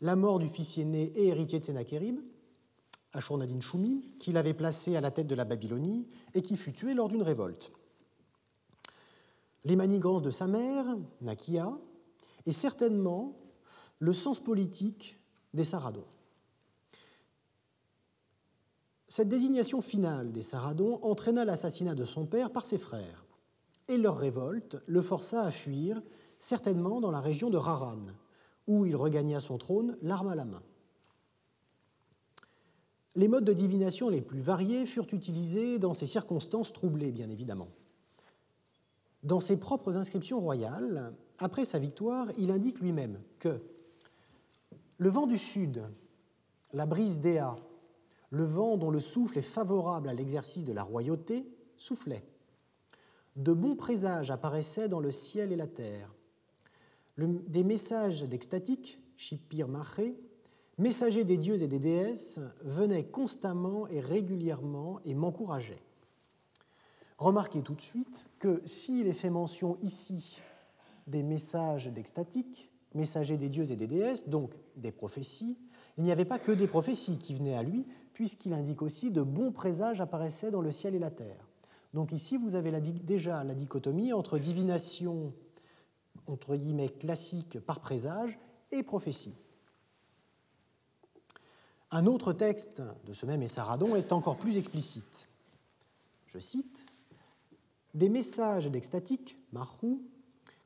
La mort du fils aîné et héritier de Sennacherib, Ashurnadin Shumi, qui l'avait placé à la tête de la Babylonie et qui fut tué lors d'une révolte. Les manigances de sa mère, Nakia, et certainement le sens politique des Saradons. Cette désignation finale des Saradons entraîna l'assassinat de son père par ses frères, et leur révolte le força à fuir, certainement dans la région de Raran, où il regagna son trône l'arme à la main. Les modes de divination les plus variés furent utilisés dans ces circonstances troublées, bien évidemment. Dans ses propres inscriptions royales, après sa victoire, il indique lui-même que le vent du sud, la brise d'Éa, le vent dont le souffle est favorable à l'exercice de la royauté, soufflait. De bons présages apparaissaient dans le ciel et la terre. des messages d'extatique, Shipir Maché, messagers des dieux et des déesses, venaient constamment et régulièrement et m'encourageaient. Remarquez tout de suite que s'il est fait mention ici des messages d'extatique, messagers des dieux et des déesses, donc des prophéties. Il n'y avait pas que des prophéties qui venaient à lui, puisqu'il indique aussi de bons présages apparaissaient dans le ciel et la terre. Donc ici, vous avez déjà la dichotomie entre divination, entre guillemets, classique par présage et prophétie. Un autre texte de ce même Essaradon est encore plus explicite. Je cite Des messages d'extatique, Marou,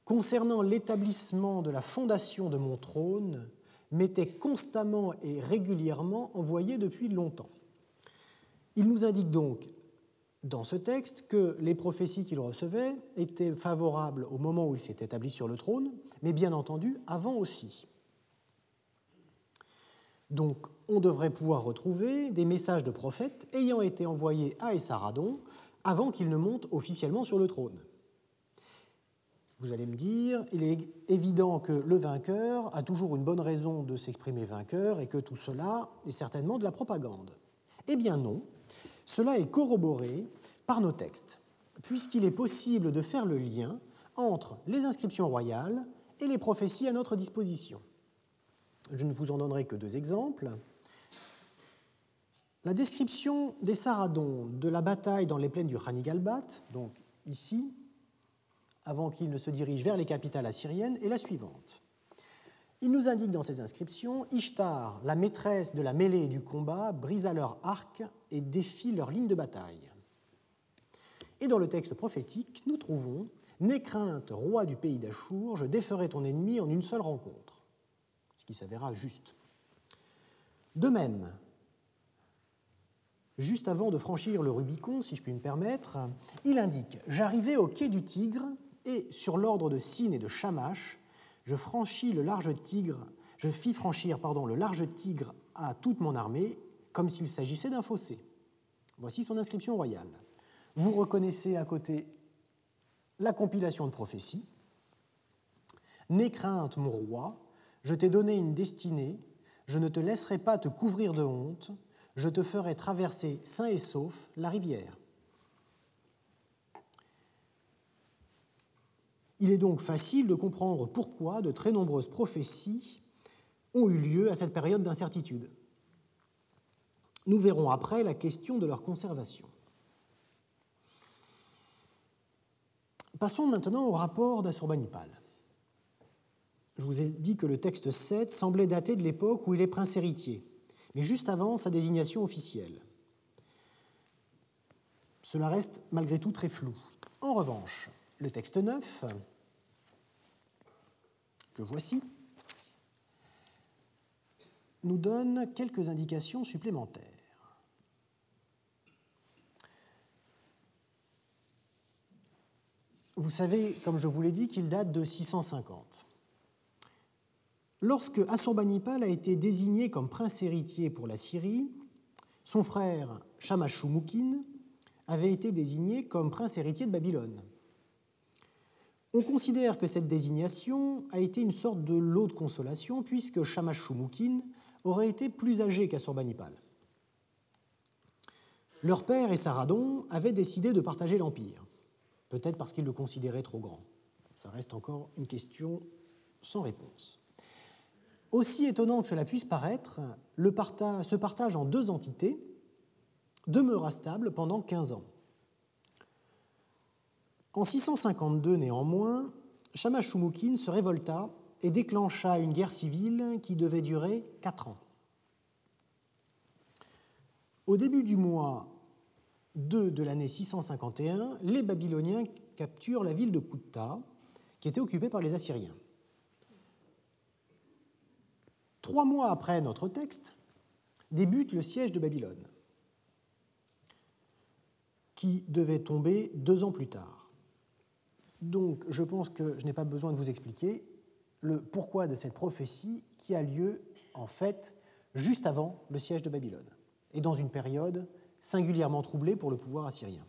concernant l'établissement de la fondation de mon trône m'était constamment et régulièrement envoyé depuis longtemps. Il nous indique donc dans ce texte que les prophéties qu'il recevait étaient favorables au moment où il s'est établi sur le trône, mais bien entendu avant aussi. Donc on devrait pouvoir retrouver des messages de prophètes ayant été envoyés à Essaradon avant qu'il ne monte officiellement sur le trône. Vous allez me dire, il est évident que le vainqueur a toujours une bonne raison de s'exprimer vainqueur et que tout cela est certainement de la propagande. Eh bien non, cela est corroboré par nos textes, puisqu'il est possible de faire le lien entre les inscriptions royales et les prophéties à notre disposition. Je ne vous en donnerai que deux exemples. La description des Saradons de la bataille dans les plaines du Hanigalbat, donc ici, avant qu'il ne se dirige vers les capitales assyriennes est la suivante. Il nous indique dans ses inscriptions Ishtar, la maîtresse de la mêlée et du combat, brisa leur arc et défie leur ligne de bataille. Et dans le texte prophétique, nous trouvons N'aie crainte, roi du pays d'Achour, je déferai ton ennemi en une seule rencontre, ce qui s'avéra juste. De même, juste avant de franchir le Rubicon, si je puis me permettre, il indique J'arrivai au quai du Tigre et sur l'ordre de Sine et de Shamash, je fis franchir le large tigre à toute mon armée, comme s'il s'agissait d'un fossé. Voici son inscription royale. Vous reconnaissez à côté la compilation de prophéties. N'aie crainte, mon roi, je t'ai donné une destinée, je ne te laisserai pas te couvrir de honte, je te ferai traverser sain et sauf la rivière. Il est donc facile de comprendre pourquoi de très nombreuses prophéties ont eu lieu à cette période d'incertitude. Nous verrons après la question de leur conservation. Passons maintenant au rapport d'Assurbanipal. Je vous ai dit que le texte 7 semblait dater de l'époque où il est prince héritier, mais juste avant sa désignation officielle. Cela reste malgré tout très flou. En revanche, le texte 9, que voici, nous donne quelques indications supplémentaires. Vous savez, comme je vous l'ai dit, qu'il date de 650. Lorsque Assurbanipal a été désigné comme prince héritier pour la Syrie, son frère Shamash-Shumukin avait été désigné comme prince héritier de Babylone. On considère que cette désignation a été une sorte de lot de consolation puisque Shamash-Shumukin aurait été plus âgé qu'Assurbanipal. Leur père et Saradon avaient décidé de partager l'empire peut-être parce qu'il le considérait trop grand. Ça reste encore une question sans réponse. Aussi étonnant que cela puisse paraître, ce partage en deux entités demeura stable pendant 15 ans. En 652 néanmoins, Shamash se révolta et déclencha une guerre civile qui devait durer quatre ans. Au début du mois 2 de l'année 651, les Babyloniens capturent la ville de Kutta, qui était occupée par les Assyriens. Trois mois après notre texte, débute le siège de Babylone, qui devait tomber deux ans plus tard. Donc je pense que je n'ai pas besoin de vous expliquer le pourquoi de cette prophétie qui a lieu en fait juste avant le siège de Babylone, et dans une période singulièrement troublé pour le pouvoir assyrien.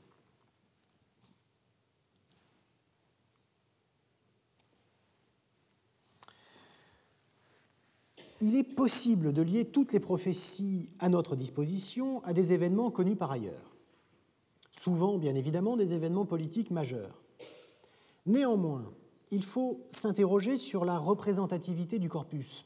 Il est possible de lier toutes les prophéties à notre disposition à des événements connus par ailleurs, souvent bien évidemment des événements politiques majeurs. Néanmoins, il faut s'interroger sur la représentativité du corpus.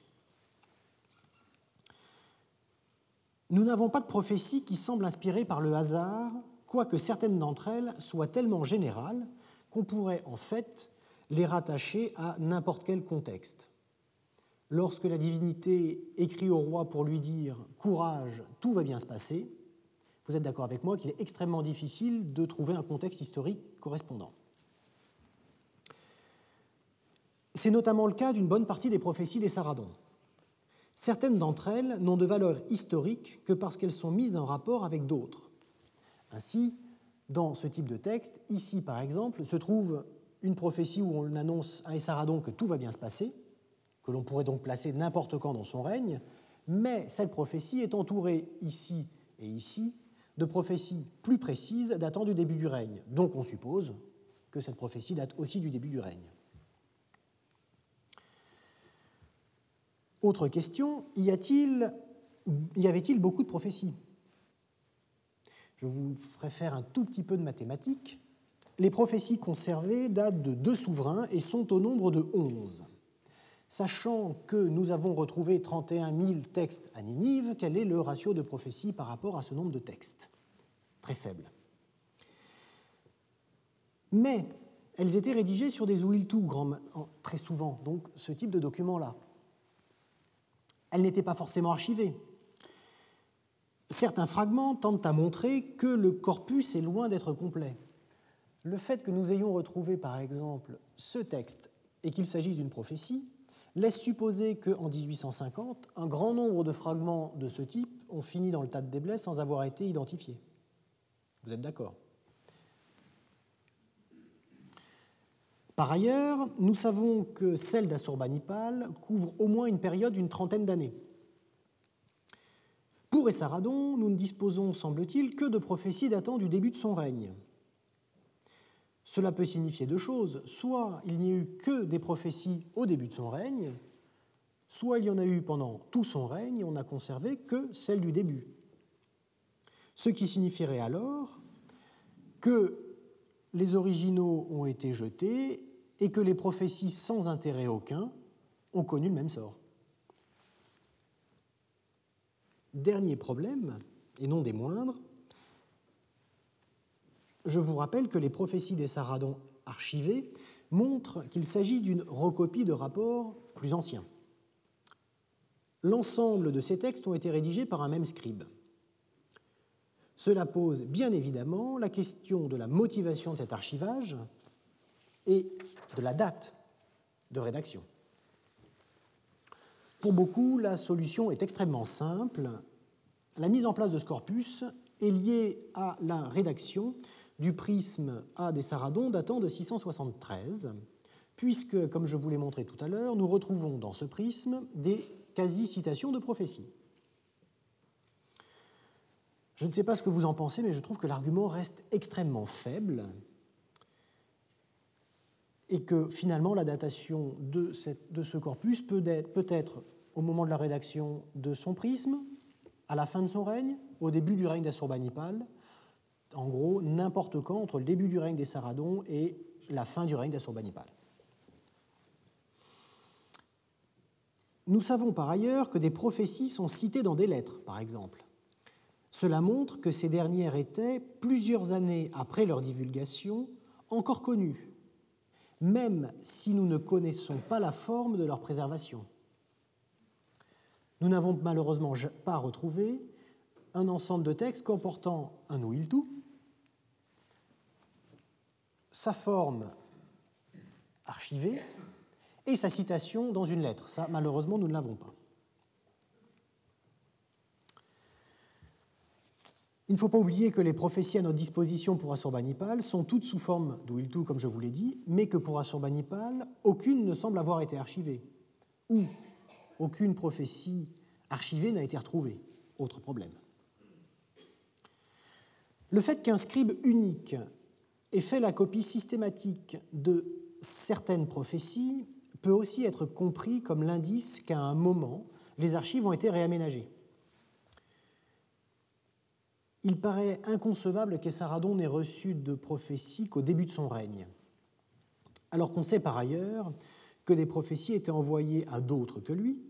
Nous n'avons pas de prophétie qui semble inspirée par le hasard, quoique certaines d'entre elles soient tellement générales qu'on pourrait en fait les rattacher à n'importe quel contexte. Lorsque la divinité écrit au roi pour lui dire ⁇ Courage, tout va bien se passer ⁇ vous êtes d'accord avec moi qu'il est extrêmement difficile de trouver un contexte historique correspondant. C'est notamment le cas d'une bonne partie des prophéties des Saradons. Certaines d'entre elles n'ont de valeur historique que parce qu'elles sont mises en rapport avec d'autres. Ainsi, dans ce type de texte, ici par exemple, se trouve une prophétie où on annonce à Essaradon que tout va bien se passer, que l'on pourrait donc placer n'importe quand dans son règne, mais cette prophétie est entourée ici et ici de prophéties plus précises datant du début du règne. Donc on suppose que cette prophétie date aussi du début du règne. Autre question, y, avait-il beaucoup de prophéties? Je vous ferai faire un tout petit peu de mathématiques. Les prophéties conservées datent de deux souverains et sont au nombre de onze. Sachant que nous avons retrouvé 31 000 textes à Ninive, quel est le ratio de prophéties par rapport à ce nombre de textes? Très faible. Mais elles étaient rédigées sur des ouiltou, très souvent, donc ce type de document-là elle n'était pas forcément archivée. Certains fragments tentent à montrer que le corpus est loin d'être complet. Le fait que nous ayons retrouvé, par exemple, ce texte et qu'il s'agisse d'une prophétie laisse supposer qu'en 1850, un grand nombre de fragments de ce type ont fini dans le tas de déblais sans avoir été identifiés. Vous êtes d'accord? Par ailleurs, nous savons que celle d'Assurbanipal couvre au moins une période d'une trentaine d'années. Pour Essaradon, nous ne disposons, semble-t-il, que de prophéties datant du début de son règne. Cela peut signifier deux choses. Soit il n'y a eu que des prophéties au début de son règne, soit il y en a eu pendant tout son règne et on n'a conservé que celles du début. Ce qui signifierait alors que les originaux ont été jetés et que les prophéties sans intérêt aucun ont connu le même sort. Dernier problème, et non des moindres, je vous rappelle que les prophéties des Saradons archivées montrent qu'il s'agit d'une recopie de rapports plus anciens. L'ensemble de ces textes ont été rédigés par un même scribe. Cela pose bien évidemment la question de la motivation de cet archivage et de la date de rédaction. Pour beaucoup, la solution est extrêmement simple. La mise en place de ce corpus est liée à la rédaction du prisme A des Saradons datant de 673, puisque, comme je vous l'ai montré tout à l'heure, nous retrouvons dans ce prisme des quasi-citations de prophéties. Je ne sais pas ce que vous en pensez, mais je trouve que l'argument reste extrêmement faible et que finalement la datation de, ce corpus peut être, au moment de la rédaction de son prisme, à la fin de son règne, au début du règne d'Assurbanipal, en gros n'importe quand entre le début du règne des Saradons et la fin du règne d'Assurbanipal. Nous savons par ailleurs que des prophéties sont citées dans des lettres, par exemple. Cela montre que ces dernières étaient, plusieurs années après leur divulgation, encore connues, même si nous ne connaissons pas la forme de leur préservation. Nous n'avons malheureusement pas retrouvé un ensemble de textes comportant un tout, sa forme archivée et sa citation dans une lettre. Ça, malheureusement, nous ne l'avons pas. Il ne faut pas oublier que les prophéties à notre disposition pour Assurbanipal sont toutes sous forme d'Ouiltou, comme je vous l'ai dit, mais que pour Assurbanipal, aucune ne semble avoir été archivée, ou aucune prophétie archivée n'a été retrouvée. Autre problème. Le fait qu'un scribe unique ait fait la copie systématique de certaines prophéties peut aussi être compris comme l'indice qu'à un moment, les archives ont été réaménagées. Il paraît inconcevable qu'Essaradon n'ait reçu de prophéties qu'au début de son règne, alors qu'on sait par ailleurs que des prophéties étaient envoyées à d'autres que lui.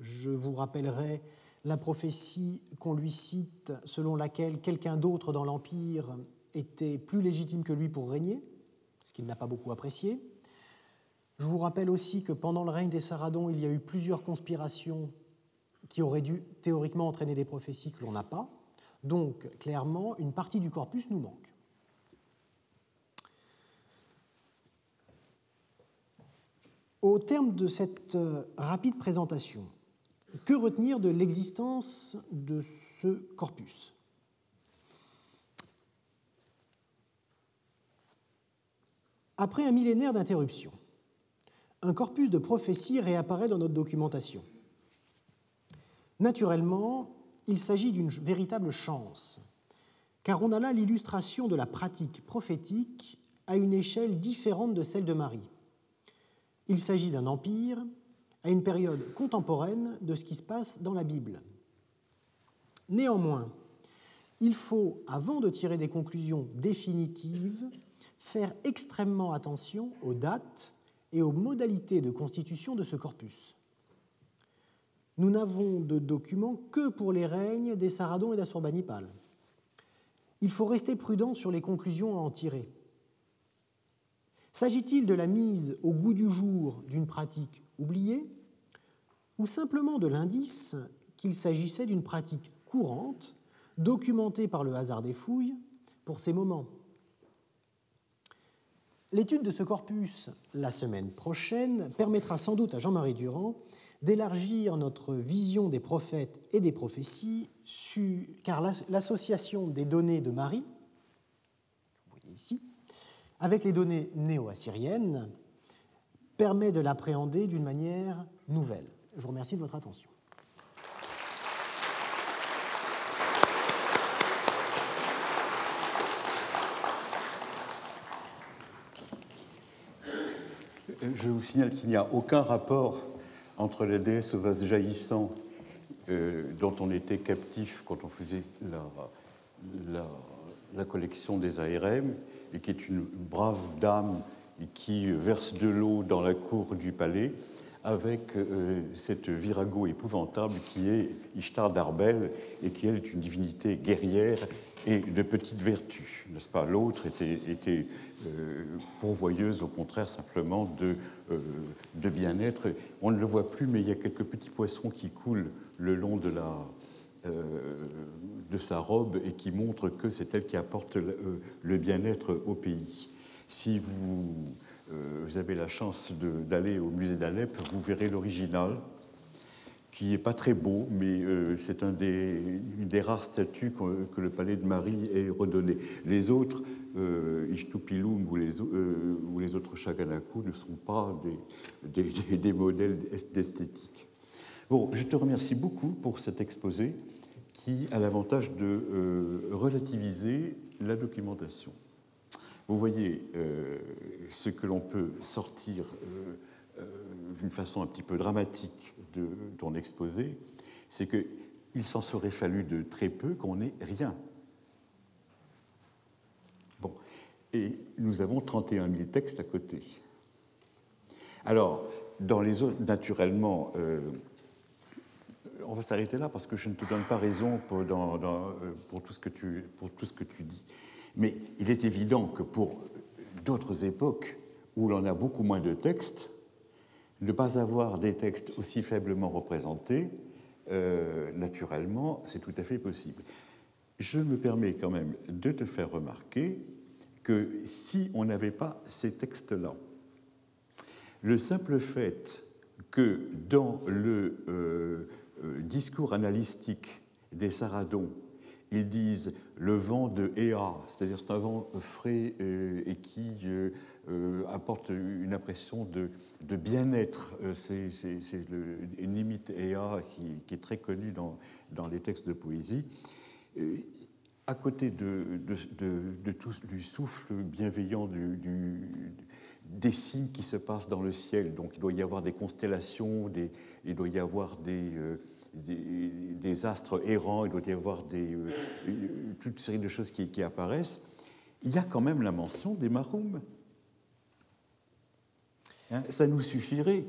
Je vous rappellerai la prophétie qu'on lui cite selon laquelle quelqu'un d'autre dans l'Empire était plus légitime que lui pour régner, ce qu'il n'a pas beaucoup apprécié. Je vous rappelle aussi que pendant le règne des Saradons, il y a eu plusieurs conspirations qui auraient dû théoriquement entraîner des prophéties que l'on n'a pas. Donc, clairement, une partie du corpus nous manque. Au terme de cette euh, rapide présentation, que retenir de l'existence de ce corpus? Après un millénaire d'interruption, un corpus de prophéties réapparaît dans notre documentation. Naturellement, il s'agit d'une véritable chance, car on a là l'illustration de la pratique prophétique à une échelle différente de celle de Marie. Il s'agit d'un empire à une période contemporaine de ce qui se passe dans la Bible. Néanmoins, il faut, avant de tirer des conclusions définitives, faire extrêmement attention aux dates et aux modalités de constitution de ce corpus. Nous n'avons de documents que pour les règnes des Saradons et d'Assurbanipal. Il faut rester prudent sur les conclusions à en tirer. S'agit-il de la mise au goût du jour d'une pratique oubliée ou simplement de l'indice qu'il s'agissait d'une pratique courante, documentée par le hasard des fouilles pour ces moments? L'étude de ce corpus la semaine prochaine permettra sans doute à Jean-Marie Durand d'élargir notre vision des prophètes et des prophéties, car l'association des données de Marie, vous voyez ici, avec les données néo-assyriennes, permet de l'appréhender d'une manière nouvelle. Je vous remercie de votre attention. Je vous signale qu'il n'y a aucun rapport entre les déesses au vase jaillissant euh, dont on était captif quand on faisait la, la, collection des ARM et qui est une brave dame qui verse de l'eau dans la cour du palais, avec cette virago épouvantable qui est Ishtar d'Arbel et qui elle, est une divinité guerrière et de petite vertu, n'est-ce pas? L'autre était, était pourvoyeuse, au contraire, simplement de, de bien-être. On ne le voit plus, mais il y a quelques petits poissons qui coulent le long de sa robe et qui montre que c'est elle qui apporte le, bien-être au pays. Si vous, euh, vous avez la chance d'aller au musée d'Alep, vous verrez l'original, qui n'est pas très beau, mais euh, c'est une des rares statues que, le palais de Marie ait redonné. Les autres, euh, ou les, euh, ou les autres Chaganaku, ne sont pas des, des, modèles d'esthétique. Bon, je te remercie beaucoup pour cet exposé qui a l'avantage de euh, relativiser la documentation. Vous voyez euh, ce que l'on peut sortir euh, d'une façon un petit peu dramatique de ton exposé, c'est qu'il s'en serait fallu de très peu qu'on n'ait rien. Bon, et nous avons 31 000 textes à côté. Alors, dans les autres, naturellement, on va s'arrêter là parce que je ne te donne pas raison pour, tout ce que tu, pour tout ce que tu dis. Mais il est évident que pour d'autres époques où l'on a beaucoup moins de textes, ne pas avoir des textes aussi faiblement représentés, euh, naturellement, c'est tout à fait possible. Je me permets quand même de te faire remarquer que si on n'avait pas ces textes-là, le simple fait que dans le euh, euh, discours analytique des Saradons, ils disent le vent de Ea, c'est-à-dire c'est un vent frais euh, et qui euh, apporte une impression de, bien-être. c'est une limite Ea qui, est très connue dans, les textes de poésie. à côté de, tout, du souffle bienveillant des signes qui se passent dans le ciel. Donc il doit y avoir des constellations, il doit y avoir des, des, astres errants, il doit y avoir des, euh, toute une série de choses qui, apparaissent, il y a quand même la mention des maroum. Hein, ça nous suffirait,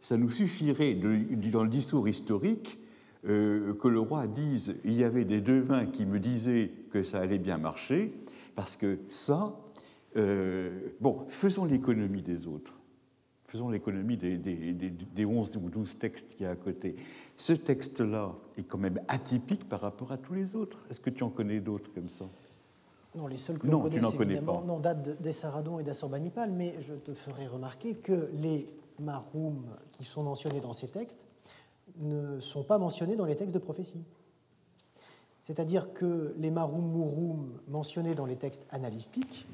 ça nous suffirait dans le discours historique euh, que le roi dise il y avait des devins qui me disaient que ça allait bien marcher, parce que ça, euh, bon, faisons l'économie des autres faisons l'économie des, des, 11 ou 12 textes qu'il y a à côté. Ce texte-là est quand même atypique par rapport à tous les autres. Est-ce que tu en connais d'autres comme ça? Non, les seuls que l'on connaît, évidemment, non, datent des Saradon et d'Assurbanipal, mais je te ferai remarquer que les maroum qui sont mentionnés dans ces textes ne sont pas mentionnés dans les textes de prophétie. C'est-à-dire que les maroum mouroum mentionnés dans les textes analytiques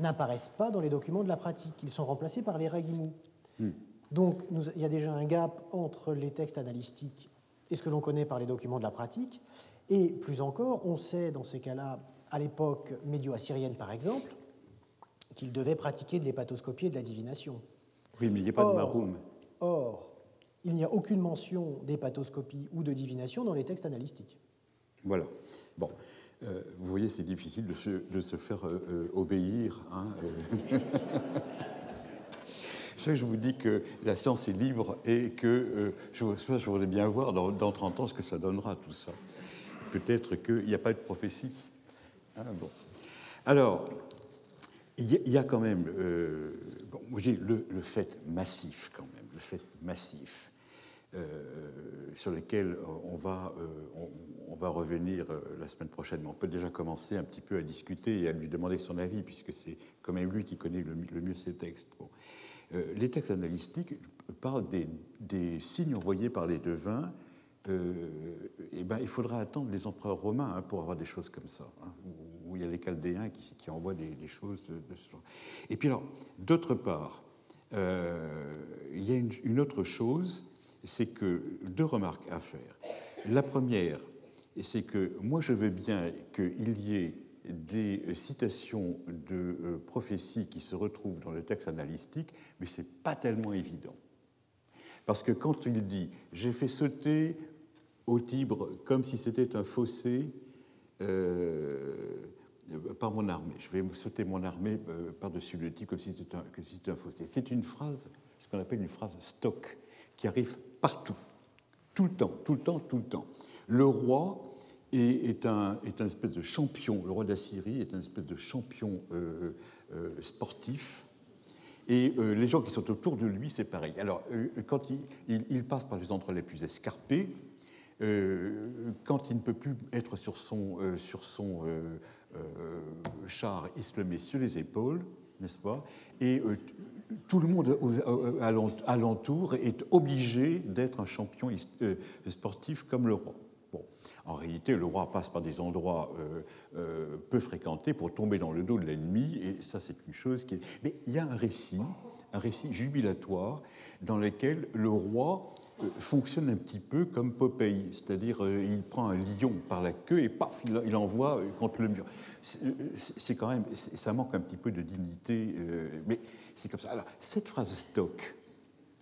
n'apparaissent pas dans les documents de la pratique. Ils sont remplacés par les ragimou. Hmm. Donc il y a déjà un gap entre les textes analytiques et ce que l'on connaît par les documents de la pratique. Et plus encore, on sait dans ces cas-là, à l'époque médio-assyrienne par exemple, qu'ils devaient pratiquer de l'hépatoscopie et de la divination. Oui, mais il n'y a pas de maroum. Or, il n'y a aucune mention d'hépatoscopie ou de divination dans les textes analytiques. Voilà. Bon. Euh, vous voyez, c'est difficile de se, faire euh, euh, obéir. Hein, je vous dis que la science est libre et que je, je, voudrais bien voir dans, 30 ans ce que ça donnera tout ça. Peut-être qu'il n'y a pas de prophétie. Hein, bon. Alors, il y, a quand même bon, le, le, fait massif, quand même, le fait massif euh, sur lesquels on va, euh, on, va revenir euh, la semaine prochaine. Mais on peut déjà commencer un petit peu à discuter et à lui demander son avis, puisque c'est quand même lui qui connaît le, mieux ces textes. Les textes analytiques parlent des, signes envoyés par les devins. et ben, il faudra attendre les empereurs romains hein, pour avoir des choses comme ça, hein, où, il y a les Chaldéens qui, envoient des, choses de, ce genre. Et puis alors, d'autre part, il y a une, une autre chose c'est que deux remarques à faire. La première, c'est que moi je veux bien qu'il y ait des citations de euh, prophéties qui se retrouvent dans le texte analytique, mais ce n'est pas tellement évident. Parce que quand il dit j'ai fait sauter au Tibre comme si c'était un fossé euh, par mon armée, je vais sauter mon armée euh, par-dessus le Tibre comme si c'était un, un, fossé, c'est une phrase, ce qu'on appelle une phrase stock qui arrive partout, tout le temps, tout le temps, tout le temps. Le roi est, un, est un espèce de champion, le roi d'Assyrie est un espèce de champion euh, euh, sportif. Et euh, les gens qui sont autour de lui, c'est pareil. Alors, quand il, passe par les endroits les plus escarpés, quand il ne peut plus être sur son, sur son char, il se met sur les épaules, n'est-ce pas Et tout le monde alentour est obligé d'être un champion sportif comme le roi. En réalité, le roi passe par des endroits euh, euh, peu fréquentés pour tomber dans le dos de l'ennemi, et ça, c'est une chose qui est. Mais il y a un récit, un récit jubilatoire, dans lequel le roi euh, fonctionne un petit peu comme Popeye, c'est-à-dire il prend un lion par la queue et paf, il, envoie contre le mur. C'est quand même, ça manque un petit peu de dignité, mais c'est comme ça. Alors, cette phrase stock,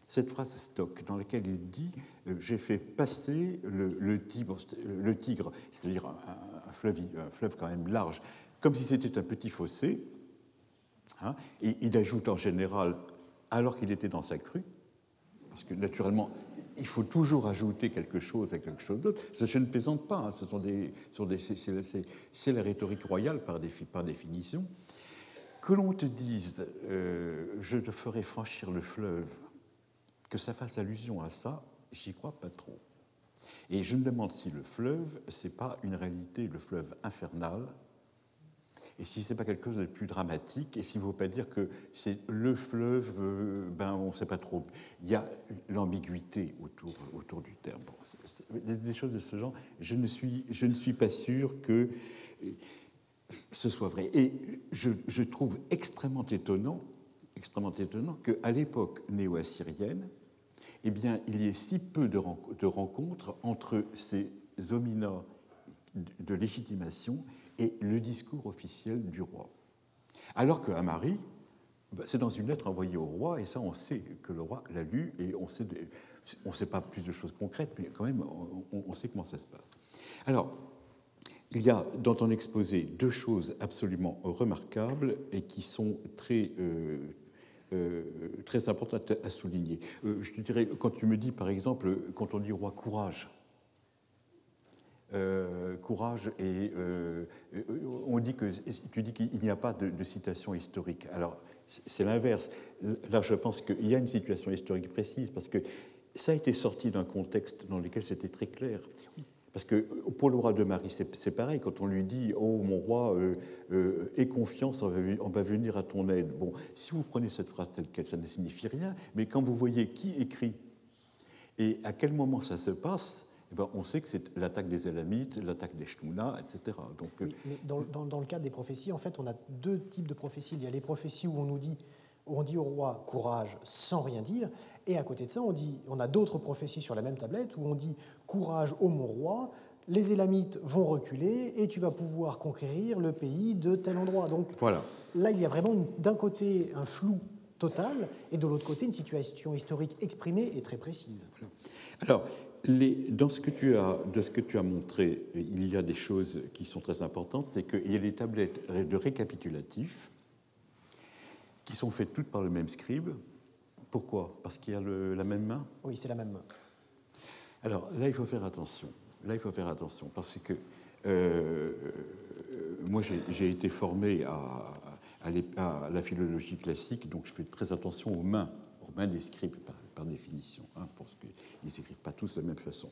cette phrase stock dans laquelle il dit euh, J'ai fait passer le, tigre, c'est-à-dire un, fleuve, quand même large, comme si c'était un petit fossé. Hein, et il ajoute en général, alors qu'il était dans sa crue, parce que naturellement, il faut toujours ajouter quelque chose à quelque chose d'autre. Je ne plaisante pas, hein, ce sont des, c'est la rhétorique royale par, par définition. Que l'on te dise, euh, je te ferai franchir le fleuve que ça fasse allusion à ça, j'y crois pas trop. Et je me demande si le fleuve, c'est pas une réalité, le fleuve infernal, et si c'est pas quelque chose de plus dramatique, et s'il ne faut pas dire que c'est le fleuve, euh, ben on ne sait pas trop. Il y a l'ambiguïté autour, autour du terme. des choses de ce genre, je ne suis, je ne suis pas sûr que ce soit vrai. Et je, je trouve extrêmement étonnant extrêmement étonnant qu'à l'époque néo-assyrienne, eh bien, il y ait si peu de, rencontres entre ces hominas de légitimation et le discours officiel du roi. Alors qu'à Marie, bah, c'est dans une lettre envoyée au roi, et ça, on sait que le roi l'a lu, et on sait, on ne sait pas plus de choses concrètes, mais quand même, on, sait comment ça se passe. Alors, il y a dans ton exposé deux choses absolument remarquables et qui sont très, euh, très importante à, souligner. Euh, je te dirais, quand tu me dis, par exemple, quand on dit roi courage, euh, courage et on dit que tu dis qu'il n'y a pas de, citation historique. Alors c'est l'inverse. Là, je pense qu'il y a une situation historique précise parce que ça a été sorti d'un contexte dans lequel c'était très clair. Parce que pour le roi de Marie, c'est pareil, quand on lui dit Oh mon roi, euh, euh, aie confiance, on va, venir à ton aide. Bon, si vous prenez cette phrase telle qu'elle, ça ne signifie rien, mais quand vous voyez qui écrit et à quel moment ça se passe, eh ben, on sait que c'est l'attaque des Elamites, l'attaque des Shnouna, etc. Donc, euh, dans, le cadre des prophéties, en fait, on a deux types de prophéties. Il y a les prophéties où on nous dit on dit au roi courage sans rien dire, et à côté de ça, on, dit, on a d'autres prophéties sur la même tablette où on dit courage ô mon roi, les Élamites vont reculer et tu vas pouvoir conquérir le pays de tel endroit. Donc voilà. là, il y a vraiment d'un côté un flou total et de l'autre côté une situation historique exprimée et très précise. Alors, les, dans ce que tu as, de ce que tu as montré, il y a des choses qui sont très importantes, c'est qu'il y a les tablettes de récapitulatifs qui sont faites toutes par le même scribe. Pourquoi? Parce qu'il y a la même main? Oui, c'est la même main. Alors là, il faut faire attention. Là, il faut faire attention parce que euh, moi, j'ai été formé à, à, la philologie classique, donc je fais très attention aux mains, aux mains des scribes par, définition, hein, parce qu'ils n'écrivent pas tous de la même façon.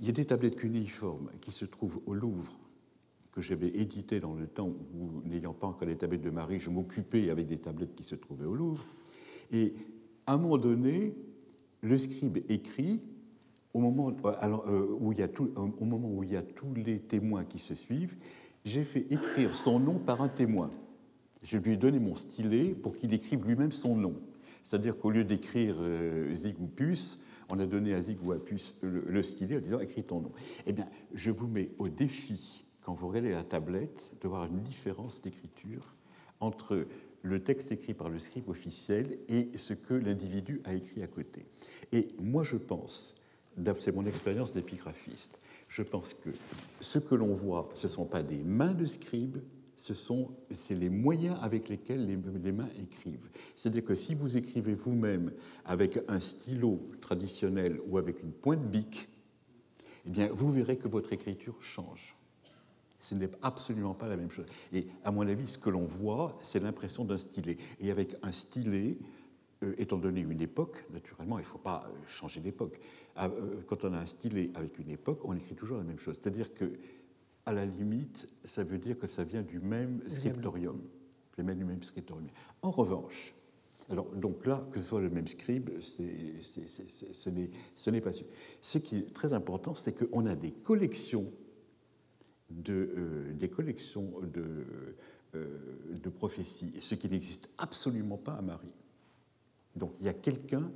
Il y a des tablettes cunéiformes qui se trouvent au Louvre que j'avais édité dans le temps où, n'ayant pas encore les tablettes de Marie, je m'occupais avec des tablettes qui se trouvaient au Louvre. Et à un moment donné, le scribe écrit au moment, euh, euh, où il y a au moment où il y a tous les témoins qui se suivent, j'ai fait écrire son nom par un témoin. Je lui ai donné mon stylet pour qu'il écrive lui-même son nom. C'est-à-dire qu'au lieu d'écrire euh, Zigupus, on a donné à Zigupus le, le, stylet en disant écris ton nom. Eh bien, je vous mets au défi quand vous regardez la tablette, de voir une différence d'écriture entre le texte écrit par le scribe officiel et ce que l'individu a écrit à côté. Et moi, je pense, c'est mon expérience d'épigraphiste, je pense que ce que l'on voit, ce ne sont pas des mains de scribe, ce sont c'est les moyens avec lesquels les, les mains écrivent. C'est-à-dire que si vous écrivez vous-même avec un stylo traditionnel ou avec une pointe bic, eh bien, vous verrez que votre écriture change. Ce n'est absolument pas la même chose. Et à mon avis, ce que l'on voit, c'est l'impression d'un stylet. Et avec un stylet, euh, étant donné une époque, naturellement, il ne faut pas euh, changer d'époque. Ah, euh, quand on a un stylet avec une époque, on écrit toujours la même chose. C'est-à-dire que, à la limite, ça veut dire que ça vient du même scriptorium. Du même scriptorium. En revanche, alors, donc là, que ce soit le même scribe, ce n'est pas sûr. Ce qui est très important, c'est qu'on a des collections de, euh, des collections de, euh, de prophéties, ce qui n'existe absolument pas à Marie. Donc il y a quelqu'un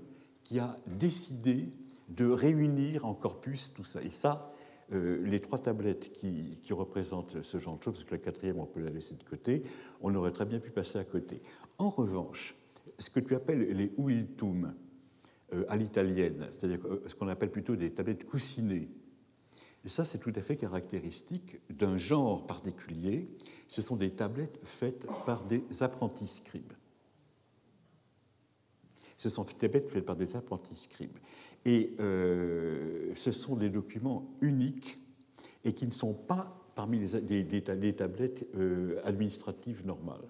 qui a décidé de réunir en corpus tout ça. Et ça, euh, les trois tablettes qui, représentent ce genre de choses, parce que la quatrième, on peut la laisser de côté, on aurait très bien pu passer à côté. En revanche, ce que tu appelles les huiltum à l'italienne, c'est-à-dire ce qu'on appelle plutôt des tablettes coussinées, et ça, c'est tout à fait caractéristique d'un genre particulier. Ce sont des tablettes faites par des apprentis scribes. Ce sont des tablettes faites par des apprentis scribes. Et euh, ce sont des documents uniques et qui ne sont pas parmi les, tablettes euh, administratives normales.